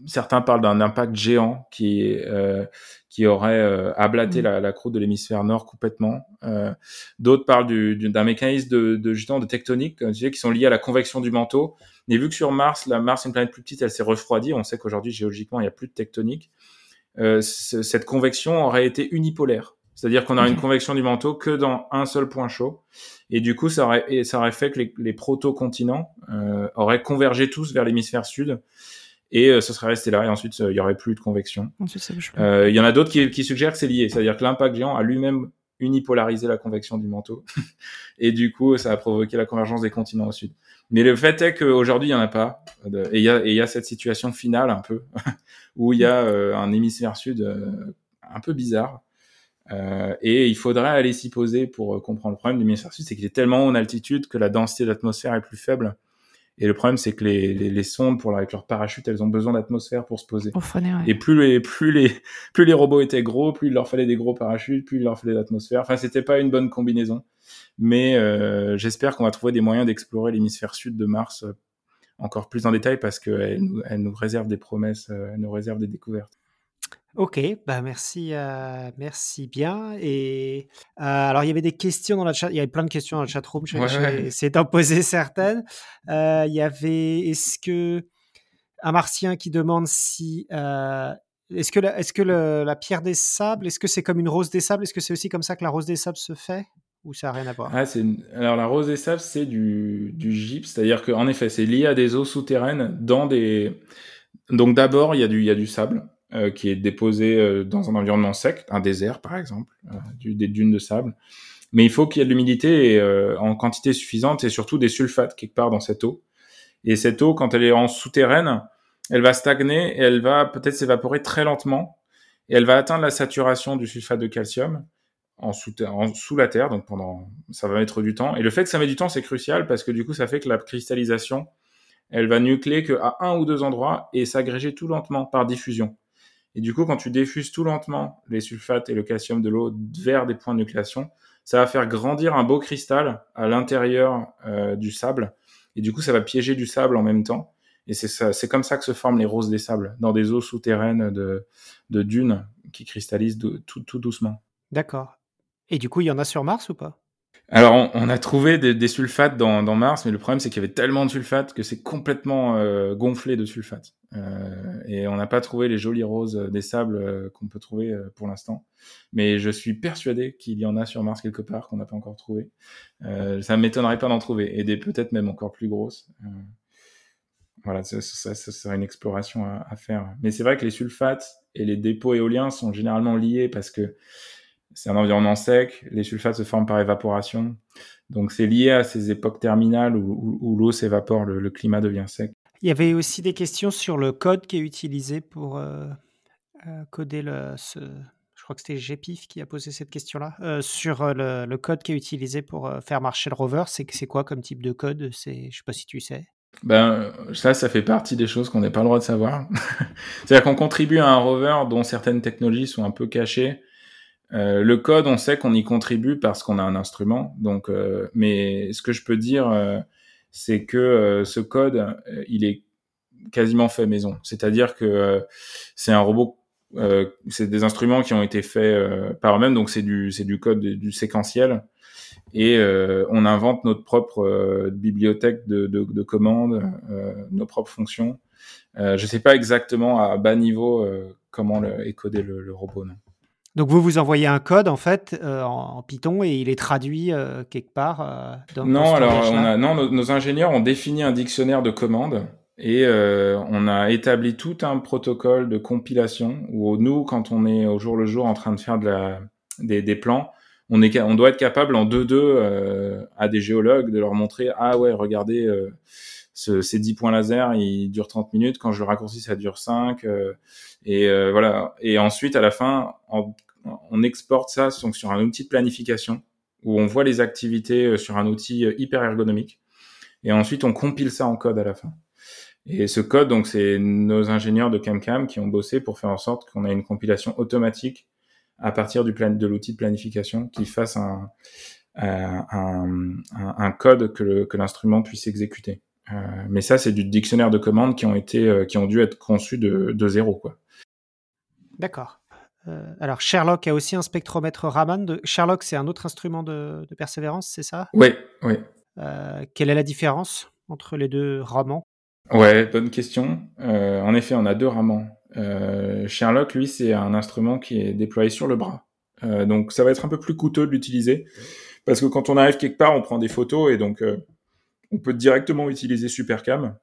certains parlent d'un impact géant qui euh, qui aurait euh, ablaté mm. la, la, croûte de l'hémisphère nord complètement. Euh, D'autres parlent d'un mécanisme de, de, justement de tectonique, comme qui sont liés à la convection du manteau. Mais vu que sur Mars, la Mars est une planète plus petite, elle s'est refroidie. On sait qu'aujourd'hui géologiquement il n'y a plus de tectonique. Euh, cette convection aurait été unipolaire. C'est-à-dire qu'on a une convection du manteau que dans un seul point chaud. Et du coup, ça aurait, ça aurait fait que les, les proto-continents euh, auraient convergé tous vers l'hémisphère sud et euh, ce serait resté là et ensuite euh, il y aurait plus de convection. Euh, il y en a d'autres qui, qui, suggèrent que c'est lié, c'est-à-dire que l'impact géant a lui-même unipolarisé la convection du manteau et du coup ça a provoqué la convergence des continents au sud. Mais le fait est qu'aujourd'hui il y en a pas et il y y a cette situation finale un peu où il y a un hémisphère sud un peu bizarre. Euh, et il faudrait aller s'y poser pour comprendre le problème du hémisphère sud, c'est qu'il est tellement en altitude que la densité d'atmosphère est plus faible et le problème, c'est que les, les, les, sondes, pour avec leur parachute, elles ont besoin d'atmosphère pour se poser. Pour freiner, ouais. Et plus les, plus les, plus les robots étaient gros, plus il leur fallait des gros parachutes, plus il leur fallait d'atmosphère. Enfin, c'était pas une bonne combinaison. Mais euh, j'espère qu'on va trouver des moyens d'explorer l'hémisphère sud de Mars euh, encore plus en détail parce qu'elle nous, elle nous réserve des promesses, euh, elle nous réserve des découvertes. Ok, bah merci, euh, merci bien. Et euh, alors, il y avait des questions dans le chat. Il y avait plein de questions dans le chat room. J'ai ouais, essayé d'en poser certaines. Euh, il y avait, est-ce que un martien qui demande si, est-ce que, la, est-ce que le, la pierre des sables, est-ce que c'est comme une rose des sables? Est-ce que c'est aussi comme ça que la rose des sables se fait ou ça n'a rien à voir? Ah, c'est Alors la rose des sables, c'est du, du gypse, c'est-à-dire qu'en effet, c'est lié à des eaux souterraines dans des. Donc d'abord, il y a du, il y a du sable. Euh, qui est déposé euh, dans un environnement sec, un désert par exemple, euh, du, des dunes de sable. Mais il faut qu'il y ait de l'humidité en quantité suffisante et surtout des sulfates quelque part dans cette eau. Et cette eau, quand elle est en souterraine, elle va stagner et elle va peut-être s'évaporer très lentement et elle va atteindre la saturation du sulfate de calcium en sous, en, sous la terre. Donc pendant, ça va mettre du temps. Et le fait que ça met du temps, c'est crucial parce que du coup, ça fait que la cristallisation, elle va nucléer qu'à un ou deux endroits et s'agréger tout lentement par diffusion. Et du coup, quand tu diffuses tout lentement les sulfates et le calcium de l'eau vers des points de nucléation, ça va faire grandir un beau cristal à l'intérieur euh, du sable. Et du coup, ça va piéger du sable en même temps. Et c'est comme ça que se forment les roses des sables, dans des eaux souterraines de, dunes qui cristallisent tout, tout doucement. D'accord. Et du coup, il y en a sur Mars ou pas? Alors, on, a trouvé des, des sulfates dans, dans, Mars, mais le problème, c'est qu'il y avait tellement de sulfates que c'est complètement euh, gonflé de sulfates. Euh, et on n'a pas trouvé les jolies roses des sables euh, qu'on peut trouver euh, pour l'instant. Mais je suis persuadé qu'il y en a sur Mars quelque part qu'on n'a pas encore trouvé. Euh, ça ne m'étonnerait pas d'en trouver, et des peut-être même encore plus grosses. voilà, ça, ça, ça, serait une exploration à, à faire. Mais c'est vrai que les sulfates et les dépôts éoliens sont généralement liés parce que c'est un environnement sec, les sulfates se forment par évaporation. Donc c'est lié à ces époques terminales où, où, l'eau s'évapore, le, le, climat devient sec. Il y avait aussi des questions sur le code qui est utilisé pour euh, euh, coder le... Ce... Je crois que c'était GPIF qui a posé cette question-là. Euh, sur le, le, code qui est utilisé pour faire marcher le rover, c'est quoi comme type de code? Je ne sais pas si tu sais. Ben, ça, ça fait partie des choses qu'on n'a pas le droit de savoir. C'est-à-dire qu'on contribue à un rover dont certaines technologies sont un peu cachées euh, le code, on sait qu'on y contribue parce qu'on a un instrument. Donc, euh, mais ce que je peux dire, euh, c'est que euh, ce code, euh, il est quasiment fait maison. C'est-à-dire que c'est un robot, c'est des instruments qui ont été faits par eux-mêmes. Donc, c'est du c'est du code du séquentiel et on invente notre propre bibliothèque de, de, de commandes, nos propres fonctions. je sais pas exactement à bas niveau comment le, est codé le, le robot. Non. Donc vous vous envoyez un code en fait en Python et il est traduit quelque part. dans, non, alors on a, non, nos, nos, ingénieurs ont défini un dictionnaire de commandes et euh, on a établi tout un protocole de compilation où nous, quand on est au jour le jour en train de faire de la, des, des plans, on, est, on doit être capable en 2-2 euh, à des géologues de leur montrer ah ouais regardez euh, ce, ces 10 points laser ils durent 30 minutes quand je le raccourcis ça dure 5 euh, et euh, voilà et ensuite à la fin on, exporte ça donc, sur un outil de planification où on voit les activités sur un outil hyper ergonomique et ensuite on compile ça en code à la fin. Et ce code, donc, c'est nos ingénieurs de CamCam qui ont bossé pour faire en sorte qu'on ait une compilation automatique à partir de l'outil de planification qui fasse un code que l'instrument puisse exécuter. Euh, mais ça, c'est du dictionnaire de commandes qui ont été, euh, qui ont dû être conçus de, de zéro, quoi. D'accord. Euh, alors Sherlock a aussi un spectromètre Raman. De... Sherlock, c'est un autre instrument de, de persévérance, c'est ça? Oui, oui. Euh, quelle est la différence entre les deux Raman Ouais, bonne question. Euh, en effet, on a deux ramants. Euh, Sherlock, lui, c'est un instrument qui est déployé sur le bras. Donc ça va être un peu plus coûteux de l'utiliser. Parce que quand on arrive quelque part, on prend des photos et donc on peut directement utiliser Supercam.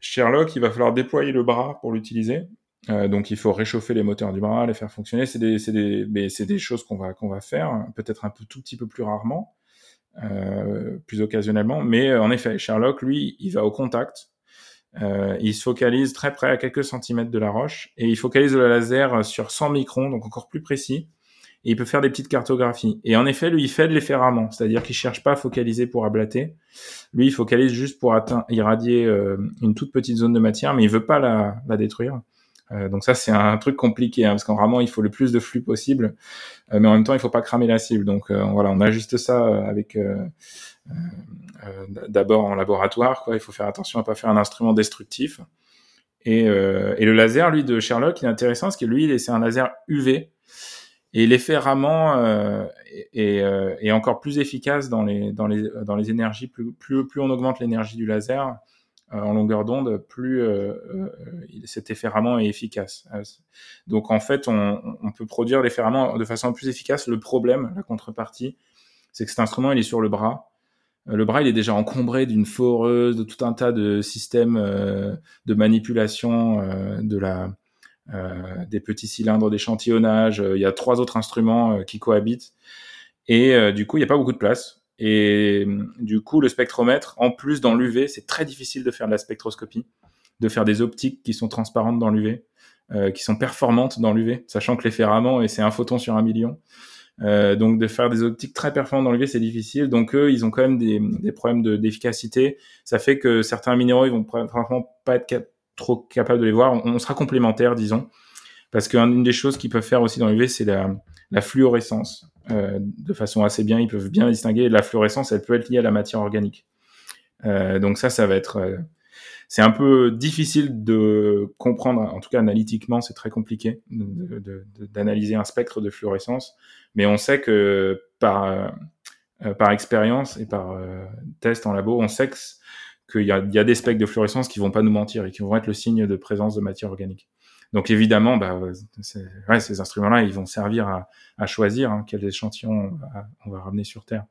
Sherlock, il va falloir déployer le bras pour l'utiliser. Euh, donc il faut réchauffer les moteurs du bras, les faire fonctionner. C'est des, des, mais des choses qu'on va, faire, peut-être un peu, tout petit peu plus rarement, euh, plus occasionnellement. Mais en effet, Sherlock, lui, il va au contact. Euh, il se focalise très près à quelques centimètres de la roche et il focalise le laser sur 100 microns, donc encore plus précis. Et il peut faire des petites cartographies. Et en effet, lui, il fait de l'effet Raman, c'est-à-dire qu'il cherche pas à focaliser pour ablater. Lui, il focalise juste pour atteindre, irradier euh, une toute petite zone de matière, mais il veut pas la, détruire. Euh, donc ça, c'est un truc compliqué, hein, parce qu'en Raman, il faut le plus de flux possible, euh, mais en même temps, il faut pas cramer la cible. Donc euh, voilà, on ajuste ça avec d'abord en laboratoire. Quoi. Il faut faire attention à pas faire un instrument destructif. Et, et le laser, lui, de Sherlock, il est intéressant parce que lui, c'est un laser UV. Et l'effet Raman euh, est, est, est, encore plus efficace dans les, dans les, dans les énergies. Plus, plus, plus on augmente l'énergie du laser euh, en longueur d'onde, plus euh, cet effet Raman est efficace. Donc en fait, on, on peut produire l'effet Raman de façon plus efficace. Le problème, la contrepartie, c'est que cet instrument, il est sur le bras. Euh, le bras il est déjà encombré d'une foreuse, de tout un tas de systèmes euh, de manipulation euh, de la euh, des petits cylindres d'échantillonnage. Il y a trois autres instruments qui cohabitent et du coup il n'y a pas beaucoup de place. Et du coup le spectromètre, en plus dans l'UV, c'est très difficile de faire de la spectroscopie, de faire des optiques qui sont transparentes dans l'UV, qui sont performantes dans l'UV, sachant que l'effet Raman et c'est un photon sur un million. Euh, donc de faire des optiques très performantes dans l'UV, c'est difficile. Donc eux, ils ont quand même des, des problèmes d'efficacité. ça fait que certains minéraux, ils vont franchement pas être cap trop capables de les voir. On, sera complémentaires, disons. Parce qu'une des choses qu'ils peuvent faire aussi dans l'UV, c'est la, fluorescence. Euh, de façon assez bien, ils peuvent bien distinguer. La fluorescence, elle peut être liée à la matière organique. Euh, donc ça, ça va être euh, c'est un peu difficile de comprendre, en tout cas analytiquement, c'est très compliqué d'analyser un spectre de fluorescence, mais on sait que par, par expérience et par test en labo, on sait qu'il y, a des spectres de fluorescence qui vont pas nous mentir et qui vont être le signe de présence de matière organique. Donc évidemment, bah, ces instruments-là, ils vont servir à, choisir hein, quels échantillons on va, ramener sur Terre.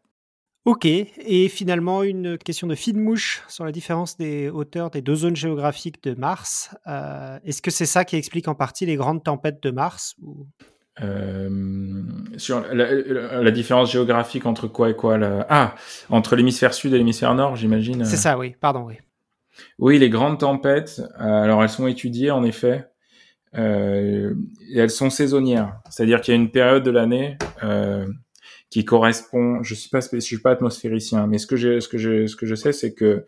Ok, et finalement une question de fine mouche sur la différence des hauteurs des deux zones géographiques de Mars. Euh, Est-ce que c'est ça qui explique en partie les grandes tempêtes de Mars. Euh, Sur la, la, différence géographique entre quoi et quoi la... Ah, entre l'hémisphère sud et l'hémisphère nord, j'imagine. C'est ça, oui, pardon, oui. Oui, les grandes tempêtes, euh, alors elles sont étudiées en effet, euh, et elles sont saisonnières. C'est-à-dire qu'il y a une période de l'année euh, qui correspond. Je suis pas, je suis pas atmosphéricien, mais ce que j'ai, ce que je, ce que je sais, c'est que,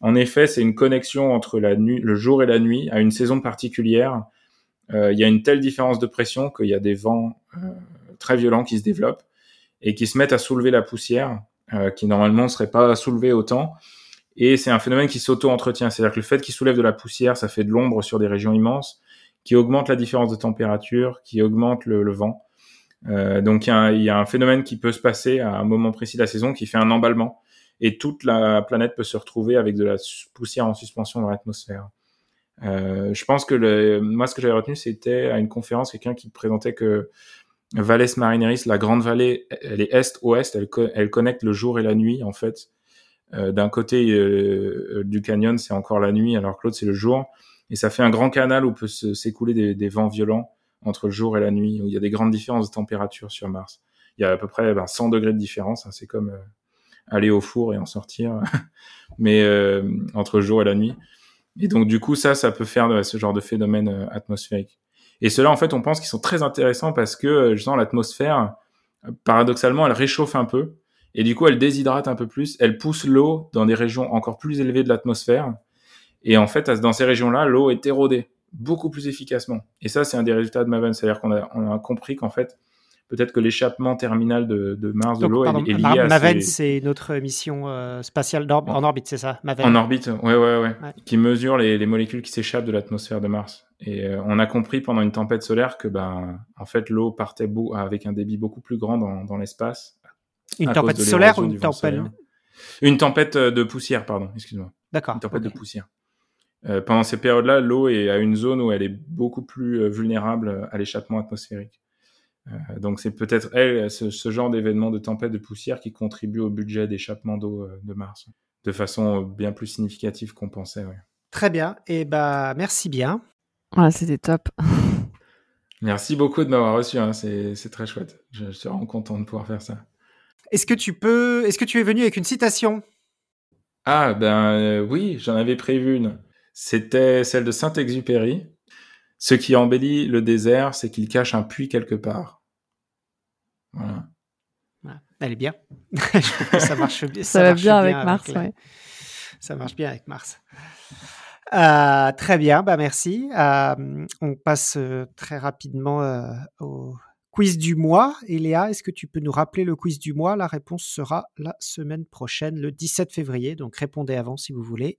en effet, c'est une connexion entre la nuit, le jour et la nuit à une saison particulière. Euh, il y a une telle différence de pression qu'il y a des vents euh, très violents qui se développent et qui se mettent à soulever la poussière, euh, qui normalement ne serait pas soulevée autant. Et c'est un phénomène qui s'auto-entretient. C'est-à-dire que le fait qu'il soulève de la poussière, ça fait de l'ombre sur des régions immenses, qui augmente la différence de température, qui augmente le, le vent. Donc il y, y, a un phénomène qui peut se passer à un moment précis de la saison qui fait un emballement et toute la planète peut se retrouver avec de la poussière en suspension dans l'atmosphère. Euh, je pense que le, moi ce que j'avais retenu c'était à une conférence quelqu'un qui présentait que Valles Marineris, la grande vallée, elle est est-ouest, elle, connecte le jour et la nuit en fait. Euh, D'un côté euh, du canyon, c'est encore la nuit, alors que l'autre c'est le jour, et ça fait un grand canal où peut s'écouler des, vents violents entre le jour et la nuit, où il y a des grandes différences de température sur Mars. Il y a à peu près ben, 100 degrés de différence, hein, c'est comme euh, aller au four et en sortir, mais euh, entre le jour et la nuit. Et donc du coup ça, ça peut faire ce genre de phénomène euh, atmosphérique. Et cela, en fait, on pense qu'ils sont très intéressants parce que, euh, justement, l'atmosphère, paradoxalement, elle réchauffe un peu. Et du coup, elle déshydrate un peu plus. Elle pousse l'eau dans des régions encore plus élevées de l'atmosphère. Et en fait, dans ces régions-là, l'eau est érodée beaucoup plus efficacement. Et ça, c'est un des résultats de Maven. C'est-à-dire qu'on a, on a compris qu'en fait, peut-être que l'échappement terminal de, de Mars, de l'eau, est, est, lié à Maven, c'est notre mission euh, spatiale en orbite, c'est ça Maven? En orbite, ouais, ouais, ouais, Qui mesure les, les molécules qui s'échappent de l'atmosphère de Mars. Et euh, on a compris pendant une tempête solaire que, ben, en fait, l'eau partait beau, avec un débit beaucoup plus grand dans, dans l'espace. Une tempête solaire ou une tempête Une tempête euh, de poussière, pardon, excuse-moi. D'accord. Une tempête de poussière. Euh, pendant ces périodes-là, l'eau est à une zone où elle est beaucoup plus vulnérable à l'échappement atmosphérique. Euh, donc c'est peut-être elle, ce, ce genre d'événement de tempête de poussière qui contribue au budget d'échappement d'eau euh, de Mars de façon bien plus significative qu'on pensait. Ouais. Très bien, et bah merci bien. C'était top. Merci beaucoup de m'avoir reçu, hein. c'est très chouette. Je, je, suis vraiment content de pouvoir faire ça. Est-ce que tu peux, est-ce que tu es venu avec une citation? Ah ben euh, oui, j'en avais prévu une. C'était celle de Saint-Exupéry. Ce qui embellit le désert, c'est qu'il cache un puits quelque part. Voilà. Elle est bien. ça marche bien. Ça, ça va bien avec Mars, ouais. Ça marche bien avec Mars. Euh, très bien, bah merci. Euh, on passe euh, très rapidement euh, au quiz du mois. Et Léa, est-ce que tu peux nous rappeler le quiz du mois? La réponse sera la semaine prochaine, le 17 février. Donc répondez avant si vous voulez.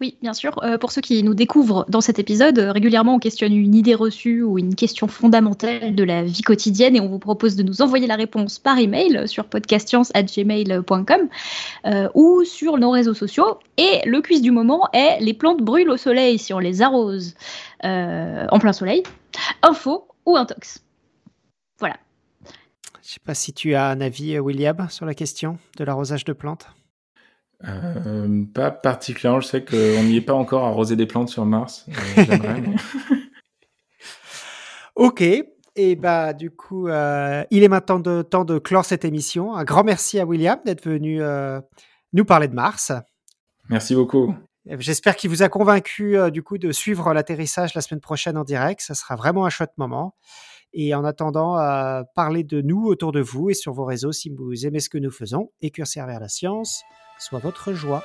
Oui, bien sûr. Euh, pour ceux qui nous découvrent dans cet épisode, euh, régulièrement on questionne une idée reçue ou une question fondamentale de la vie quotidienne et on vous propose de nous envoyer la réponse par email sur podcastscience@gmail.com euh, ou sur nos réseaux sociaux. Et le quiz du moment est les plantes brûlent au soleil si on les arrose en plein soleil. Info ou intox. Voilà. Je ne sais pas si tu as un avis, William, sur la question de l'arrosage de plantes. Euh, pas particulièrement. Je sais qu'on n'y est pas encore à arroser des plantes sur Mars. Euh, mais... ok. Et bah du coup, euh, il est maintenant de, temps de clore cette émission. Un grand merci à William d'être venu euh, nous parler de Mars. Merci beaucoup. J'espère qu'il vous a convaincu euh, du coup de suivre l'atterrissage la semaine prochaine en direct. Ça sera vraiment un chouette moment. Et en attendant, euh, parlez de nous autour de vous et sur vos réseaux si vous aimez ce que nous faisons. Et servir la science soit votre joie.